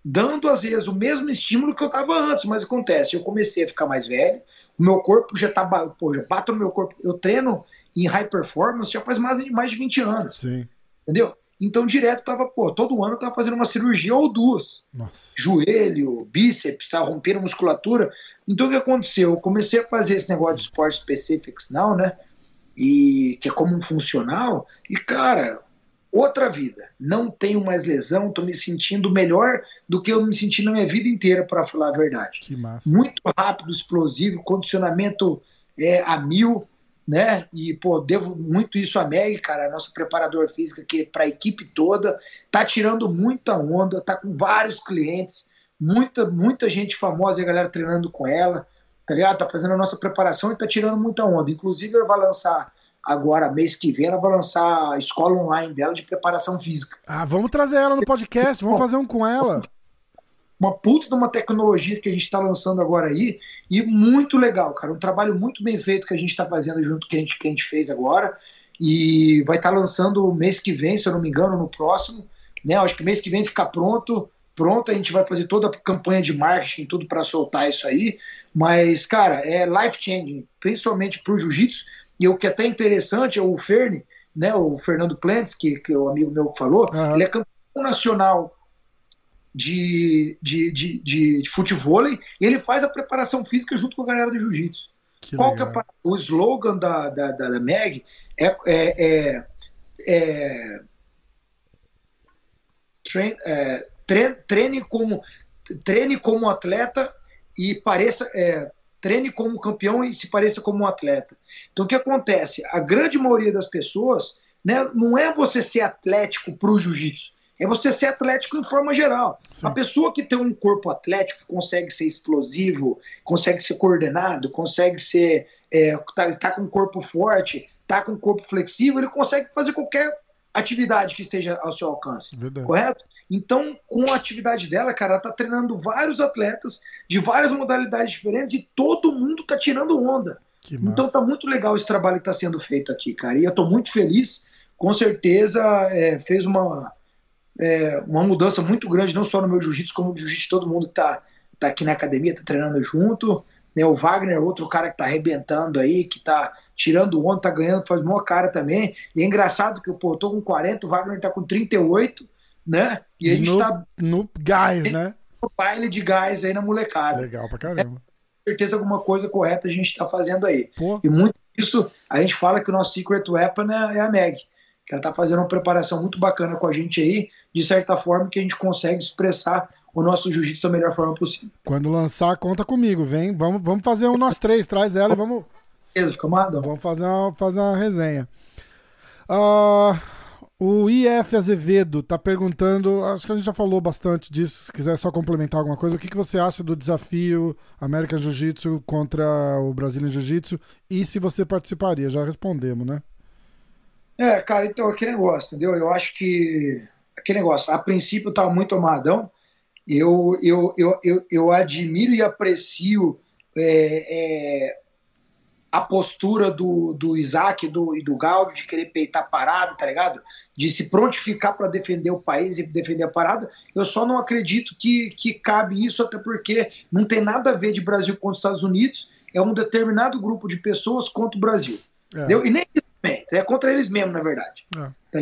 dando às vezes o mesmo estímulo que eu estava antes, mas acontece, eu comecei a ficar mais velho, o meu corpo já tá, pô, já bato no meu corpo, eu treino em high performance já faz mais de, mais de 20 anos. Sim. Entendeu? Então, direto tava, pô, todo ano eu tava fazendo uma cirurgia ou duas. Nossa. Joelho, bíceps, tava rompendo musculatura. Então, o que aconteceu? Eu comecei a fazer esse negócio de Sport Specifics Now, né? E que é como um funcional. E, cara, outra vida. Não tenho mais lesão, tô me sentindo melhor do que eu me senti na minha vida inteira, para falar a verdade. Que massa. Muito rápido, explosivo, condicionamento é, a mil né? E, pô, devo muito isso a Meg, cara, nossa preparador física, que para a equipe toda, tá tirando muita onda, tá com vários clientes, muita, muita gente famosa e a galera treinando com ela, tá ligado? Tá fazendo a nossa preparação e tá tirando muita onda. Inclusive, ela vai lançar agora, mês que vem, ela vai lançar a escola online dela de preparação física. Ah, vamos trazer ela no podcast, vamos fazer um com ela uma puta de uma tecnologia que a gente está lançando agora aí, e muito legal, cara. Um trabalho muito bem feito que a gente está fazendo junto que a gente, que a gente fez agora. E vai estar tá lançando mês que vem, se eu não me engano, no próximo. Né? Acho que mês que vem ficar pronto. Pronto, a gente vai fazer toda a campanha de marketing, tudo para soltar isso aí. Mas, cara, é life changing, principalmente para o jiu-jitsu. E o que é até interessante é o Ferne, né, o Fernando Plentes, que, que é o amigo meu que falou, uhum. ele é campeão nacional de, de, de, de, de futebol e ele faz a preparação física junto com a galera do jiu-jitsu. Qual que é o slogan da, da, da, da MEG? É, é, é, é, treine, é, treine, treine, como, treine como atleta e pareça. É, treine como campeão e se pareça como um atleta. Então o que acontece? A grande maioria das pessoas né, não é você ser atlético para o jiu-jitsu, é você ser atlético em forma geral. Sim. A pessoa que tem um corpo atlético, que consegue ser explosivo, consegue ser coordenado, consegue ser. É, tá, tá com um corpo forte, tá com um corpo flexível, ele consegue fazer qualquer atividade que esteja ao seu alcance. Verdade. Correto? Então, com a atividade dela, cara, ela tá treinando vários atletas de várias modalidades diferentes e todo mundo tá tirando onda. Então tá muito legal esse trabalho que está sendo feito aqui, cara. E eu tô muito feliz. Com certeza é, fez uma, é, uma mudança muito grande, não só no meu jiu-jitsu, como no jiu-jitsu todo mundo que tá, tá aqui na academia, tá treinando junto. Né, o Wagner, outro cara que tá arrebentando aí, que tá tirando onda, tá ganhando, faz maior cara também. E é engraçado que pô, eu tô com 40, o Wagner tá com 38, né? E a gente no, tá. No gás, né? No baile de gás aí na molecada. Legal pra caramba. É, com certeza alguma coisa correta a gente tá fazendo aí. Pô. E muito isso, a gente fala que o nosso secret weapon é, é a Meg. Que ela tá fazendo uma preparação muito bacana com a gente aí, de certa forma que a gente consegue expressar o nosso jiu-jitsu da melhor forma possível. Quando lançar, conta comigo, vem. Vamos, vamos fazer um nós três, traz ela e vamos. Beleza, camarada? Vamos fazer uma, fazer uma resenha. Uh, o IF Azevedo tá perguntando, acho que a gente já falou bastante disso, se quiser só complementar alguma coisa, o que, que você acha do desafio América Jiu-Jitsu contra o Brasília Jiu-Jitsu e se você participaria? Já respondemos, né? É, cara, então aquele negócio, entendeu? Eu acho que aquele negócio, a princípio tá muito amadão, eu, eu, eu, eu, eu admiro e aprecio é, é, a postura do, do Isaac do, e do Gaudio de querer peitar parada, tá ligado? De se prontificar para defender o país e defender a parada. Eu só não acredito que, que cabe isso, até porque não tem nada a ver de Brasil contra os Estados Unidos, é um determinado grupo de pessoas contra o Brasil. É. E nem também, é contra eles mesmo, na verdade. É.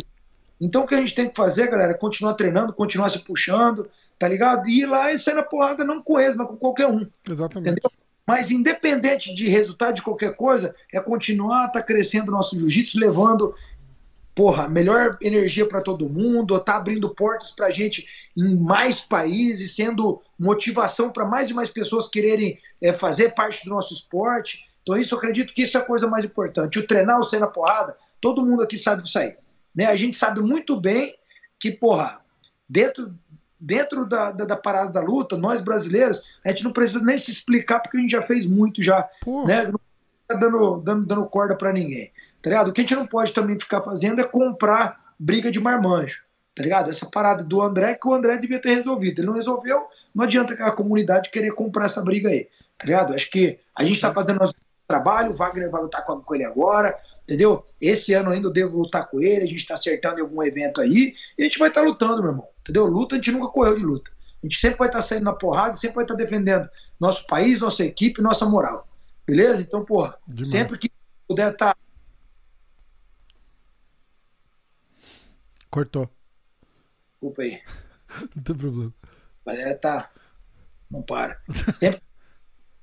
Então o que a gente tem que fazer, galera, é continuar treinando, continuar se puxando, tá ligado? E ir lá e sair na porrada não com eles, mas com qualquer um. Exatamente. Entendeu? Mas independente de resultado de qualquer coisa, é continuar tá crescendo o nosso jiu-jitsu, levando porra, melhor energia para todo mundo, tá abrindo portas para gente em mais países, sendo motivação para mais e mais pessoas quererem é, fazer parte do nosso esporte. Então isso eu acredito que isso é a coisa mais importante. O treinar, o sair na porrada, todo mundo aqui sabe disso aí. Né? A gente sabe muito bem que, porra, dentro dentro da, da, da, parada da luta, nós brasileiros, a gente não precisa nem se explicar porque a gente já fez muito já, né? Não tá dando, dando, dando corda para ninguém, tá ligado? O que a gente não pode também ficar fazendo é comprar briga de marmanjo, tá ligado? Essa parada do André que o André devia ter resolvido, ele não resolveu, não adianta a comunidade querer comprar essa briga aí, tá ligado? Acho que a gente tá fazendo nosso trabalho, o Wagner vai lutar com ele agora, entendeu? Esse ano ainda eu devo lutar com ele, a gente tá acertando em algum evento aí, e a gente vai estar tá lutando, meu irmão. Entendeu? Luta, a gente nunca correu de luta. A gente sempre vai estar saindo na porrada, sempre vai estar defendendo nosso país, nossa equipe, nossa moral. Beleza? Então, porra, Demais. sempre que puder estar. Tá... Cortou. Desculpa aí. [LAUGHS] Não tem problema. A galera tá. Não para. Sempre,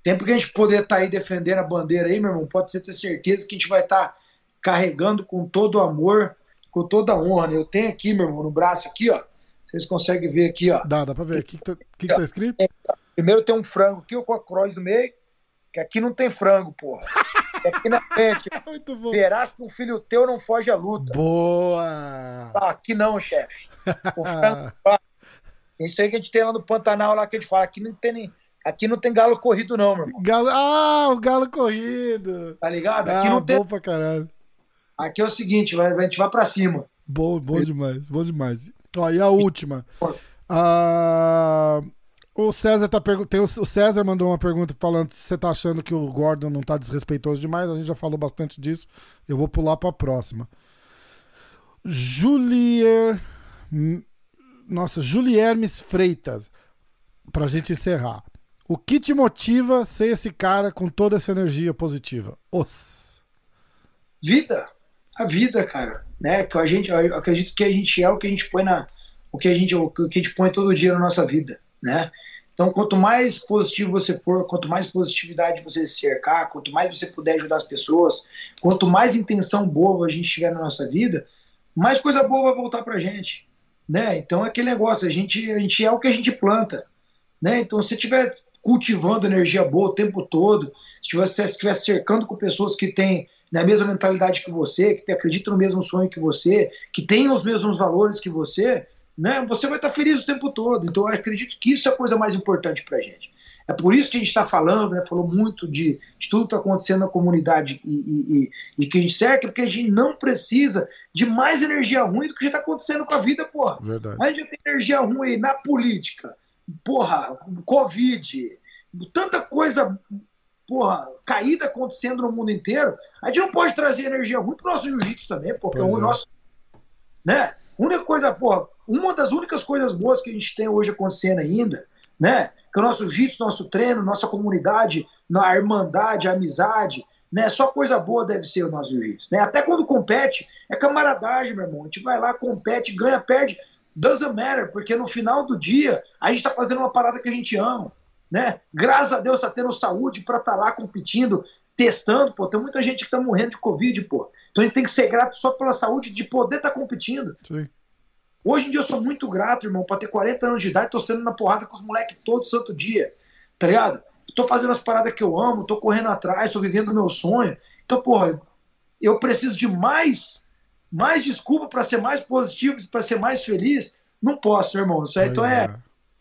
sempre que a gente puder estar tá aí defendendo a bandeira aí, meu irmão, pode ser ter certeza que a gente vai estar tá carregando com todo o amor, com toda a honra. Né? Eu tenho aqui, meu irmão, no braço aqui, ó vocês conseguem ver aqui, ó. Dá, dá pra ver. O que, que, tá, que, que tá escrito? É, primeiro tem um frango aqui com a cross no meio, que aqui não tem frango, porra. aqui na frente. [LAUGHS] Muito bom. Verás que um filho teu não foge à luta. Boa! Ah, aqui não, chefe. O frango. [LAUGHS] Isso aí que a gente tem lá no Pantanal, lá que a gente fala, aqui não tem nem. Aqui não tem galo corrido, não, meu irmão. Galo... Ah, o galo corrido. Tá ligado? Aqui ah, não tem. Bom pra caralho. Aqui é o seguinte, a gente vai pra cima. Bom, bom demais, bom demais. Ó, e a última. Ah, o César tá perguntando. O César mandou uma pergunta falando se você tá achando que o Gordon não tá desrespeitoso demais. A gente já falou bastante disso. Eu vou pular pra próxima. Julier. Nossa, Juliermes Freitas. Pra gente encerrar. O que te motiva ser esse cara com toda essa energia positiva? Os. Vida. A vida, cara né? Que a gente, eu acredito que a gente é o que a gente põe na, o que a gente, o que a gente põe todo dia na nossa vida, né? Então, quanto mais positivo você for, quanto mais positividade você se cercar, quanto mais você puder ajudar as pessoas, quanto mais intenção boa a gente tiver na nossa vida, mais coisa boa vai voltar pra gente. né? Então é aquele negócio, a gente, a gente é o que a gente planta, né? Então se tiver cultivando energia boa o tempo todo, se você estiver cercando com pessoas que têm né, a mesma mentalidade que você, que acreditam no mesmo sonho que você, que têm os mesmos valores que você, né, você vai estar feliz o tempo todo. Então eu acredito que isso é a coisa mais importante para a gente. É por isso que a gente está falando, né, falou muito de, de tudo que está acontecendo na comunidade e, e, e, e, que a gente cerca, porque a gente não precisa de mais energia ruim do que já está acontecendo com a vida, porra. Verdade. A gente já tem energia ruim na política, porra, Covid, tanta coisa, porra, caída acontecendo no mundo inteiro. A gente não pode trazer energia ruim para o nosso jiu-jitsu também, porque pois o é. nosso. Né? Única coisa, porra, uma das únicas coisas boas que a gente tem hoje acontecendo ainda, né? que o nosso jiu-jitsu, nosso treino, nossa comunidade, a irmandade, a amizade, né? Só coisa boa deve ser o nosso jiu-jitsu, né? Até quando compete, é camaradagem, meu irmão. A gente vai lá, compete, ganha, perde, doesn't matter, porque no final do dia a gente está fazendo uma parada que a gente ama, né? Graças a Deus está tendo saúde para estar tá lá competindo, testando, pô. Tem muita gente que está morrendo de Covid, pô. Então a gente tem que ser grato só pela saúde de poder estar tá competindo. Sim. Hoje em dia eu sou muito grato, irmão, pra ter 40 anos de idade, tô sendo na porrada com os moleques todo santo dia, tá ligado? Tô fazendo as paradas que eu amo, tô correndo atrás, tô vivendo o meu sonho. Então, porra, eu preciso de mais, mais desculpa para ser mais positivo, para ser mais feliz. Não posso, irmão. Isso aí, então é,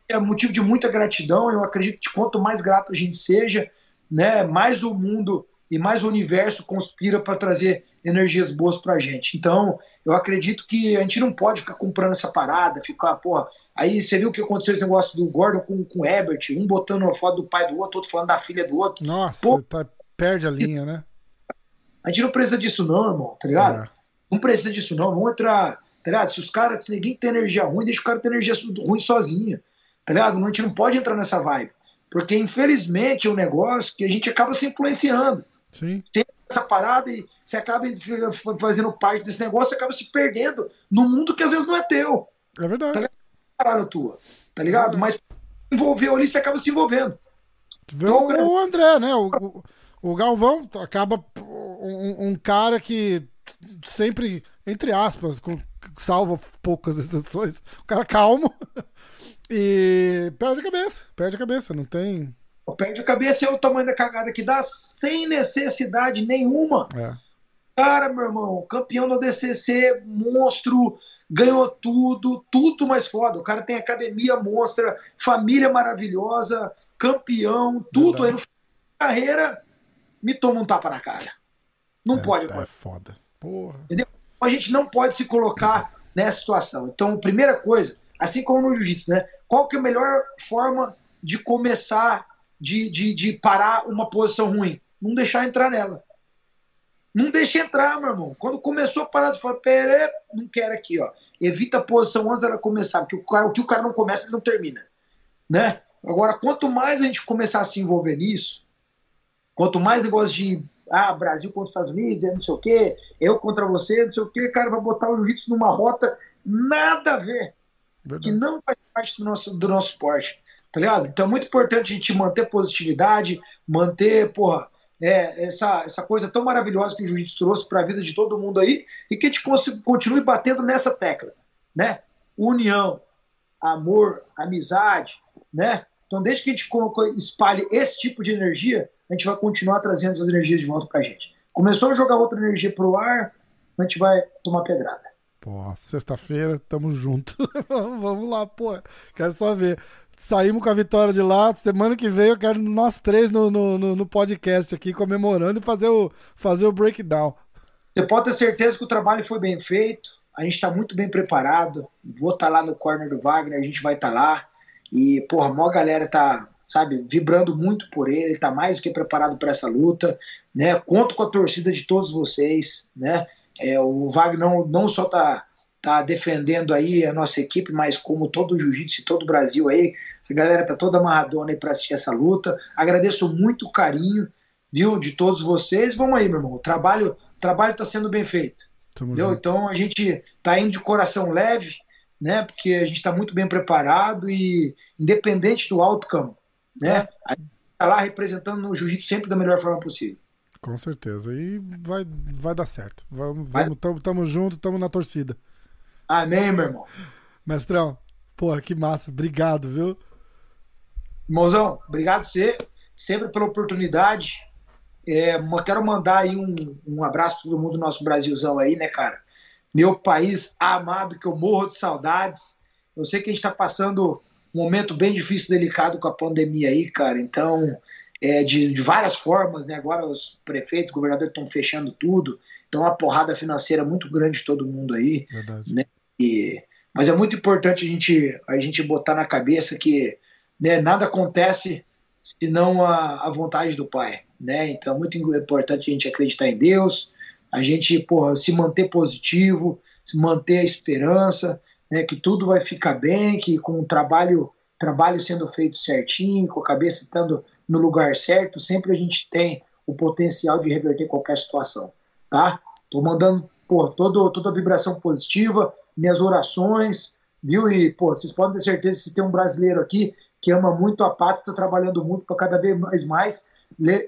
é motivo de muita gratidão. Eu acredito que quanto mais grato a gente seja, né, mais o mundo e mais o universo conspira para trazer energias boas para a gente. Então, eu acredito que a gente não pode ficar comprando essa parada, ficar, porra. Aí você viu o que aconteceu esse negócio do Gordon com, com o Herbert, um botando uma foto do pai do outro, outro falando da filha do outro. Nossa, Pô, tá, perde a linha, né? A gente não precisa disso, não, irmão, tá ligado? É. Não precisa disso, não. Vamos entrar, tá ligado? Se os caras, se ninguém tem energia ruim, deixa o cara ter energia ruim sozinho, tá ligado? A gente não pode entrar nessa vibe. Porque, infelizmente, é um negócio que a gente acaba se influenciando. Sim. Tem essa parada e você acaba fazendo parte desse negócio, você acaba se perdendo no mundo que às vezes não é teu. É verdade. Tá parada tua, tá ligado? É Mas envolveu ali, você acaba se envolvendo. Então, o André, né? O, o, o Galvão acaba um, um, cara que sempre, entre aspas, com, salva poucas exceções, um cara calmo [LAUGHS] e perde a cabeça, perde a cabeça, não tem Perde a cabeça é o tamanho da cagada que dá sem necessidade nenhuma. É. Cara, meu irmão, campeão do DCC, monstro, ganhou tudo, tudo mais foda. O cara tem academia monstra, família maravilhosa, campeão, tudo. Verdade. Aí no final da carreira, me toma um tapa na cara. Não é, pode, É foda. Porra. Entendeu? A gente não pode se colocar nessa situação. Então, primeira coisa, assim como no jiu-jitsu, né? Qual que é a melhor forma de começar de, de, de parar uma posição ruim. Não deixar entrar nela. Não deixa entrar, meu irmão. Quando começou a parar, você fala, pera, não quero aqui, ó. Evita a posição antes dela começar, porque o, cara, o que o cara não começa, ele não termina. Né? Agora, quanto mais a gente começar a se envolver nisso, quanto mais negócio de ah, Brasil contra os Estados Unidos, é não sei o quê, eu contra você, não sei o quê, cara, vai botar o jiu-jitsu numa rota nada a ver. Verdade. Que não faz parte do nosso, do nosso esporte tá ligado? Então é muito importante a gente manter positividade, manter, porra, é, essa, essa coisa tão maravilhosa que o jiu-jitsu trouxe para a vida de todo mundo aí e que a gente continue batendo nessa tecla, né? União, amor, amizade, né? Então, desde que a gente espalhe esse tipo de energia, a gente vai continuar trazendo essas energias de volta para a gente. Começou a jogar outra energia pro ar, a gente vai tomar pedrada. Pô, sexta-feira, tamo junto. [LAUGHS] Vamos lá, pô. Quero só ver. Saímos com a vitória de lá. Semana que vem eu quero nós três no, no, no podcast aqui comemorando e fazer o, fazer o breakdown. Você pode ter certeza que o trabalho foi bem feito. A gente está muito bem preparado. Vou estar tá lá no corner do Wagner, a gente vai estar tá lá. E, porra, a maior galera tá, sabe, vibrando muito por ele. Ele tá mais do que preparado para essa luta. Né? Conto com a torcida de todos vocês. Né? É, o Wagner não, não só tá tá defendendo aí a nossa equipe, mas como todo o jiu-jitsu e todo o Brasil aí, a galera tá toda amarradona aí para assistir essa luta. Agradeço muito o carinho, viu, de todos vocês. Vamos aí, meu irmão. O trabalho, o trabalho tá sendo bem feito. Então a gente tá indo de coração leve, né? Porque a gente está muito bem preparado e independente do outcome, né? É. A gente tá lá representando no jiu-jitsu sempre da melhor forma possível. Com certeza. E vai, vai dar certo. Vamos, vamos, tamo, tamo junto, tamo na torcida. Amém, meu irmão. Mestrão, porra, que massa. Obrigado, viu? Irmãozão, obrigado você, sempre pela oportunidade. É, quero mandar aí um, um abraço para todo mundo do nosso Brasilzão aí, né, cara? Meu país amado, que eu morro de saudades. Eu sei que a gente está passando momento bem difícil, delicado com a pandemia aí, cara. Então, é, de, de, várias formas, né? Agora os prefeitos, os governadores estão fechando tudo. Então, uma porrada financeira muito grande de todo mundo aí. Verdade. Né? E, mas é muito importante a gente, a gente botar na cabeça que né, nada acontece senão a, a vontade do Pai. Né? Então é muito importante a gente acreditar em Deus, a gente porra, se manter positivo, se manter a esperança, né, que tudo vai ficar bem, que com o trabalho, trabalho sendo feito certinho, com a cabeça estando no lugar certo, sempre a gente tem o potencial de reverter qualquer situação. Tá? Tô mandando por todo, toda a vibração positiva, minhas orações, viu? E, pô, vocês podem ter certeza se tem um brasileiro aqui que ama muito a pátria, está trabalhando muito para cada vez mais, mais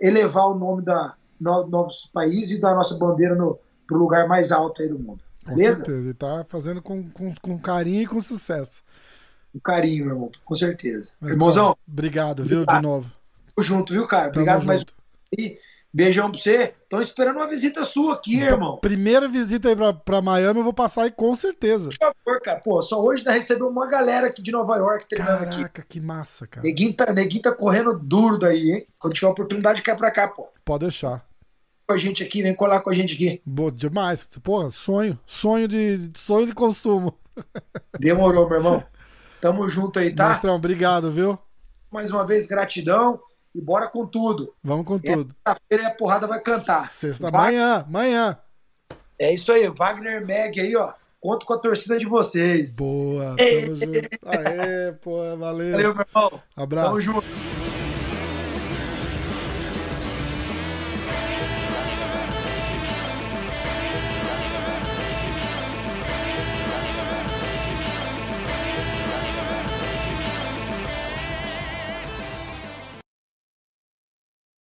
elevar o nome da no, nosso país e da nossa bandeira no pro lugar mais alto aí do mundo. Beleza? Com certeza, e tá fazendo com, com, com carinho e com sucesso. Com carinho, meu irmão, com certeza. Mas, Irmãozão. Obrigado, viu, obrigado. de novo. Tamo junto, viu, cara? Tamo obrigado junto. mais e Beijão pra você. Tô esperando uma visita sua aqui, então, irmão. Primeira visita aí pra, pra Miami, eu vou passar aí com certeza. Por favor, cara. Pô, só hoje já recebeu uma galera aqui de Nova York treinando Caraca, aqui. Caraca, que massa, cara. Neguinho tá, neguinho tá correndo duro daí, hein? Quando tiver oportunidade, quer pra cá, pô. Pode deixar. Com a gente aqui, vem colar com a gente aqui. Boa, demais. Porra, sonho. Sonho de, sonho de consumo. [LAUGHS] Demorou, meu irmão. Tamo junto aí, tá? Mestrão, obrigado, viu? Mais uma vez, gratidão e bora com tudo. Vamos com tudo. Sexta-feira a porrada vai cantar. Sexta, manhã, manhã. É isso aí, Wagner Meg aí, ó. Conto com a torcida de vocês. Boa, tamo junto. Aê, pô, valeu. Valeu, meu irmão. Abraço. Tamo junto.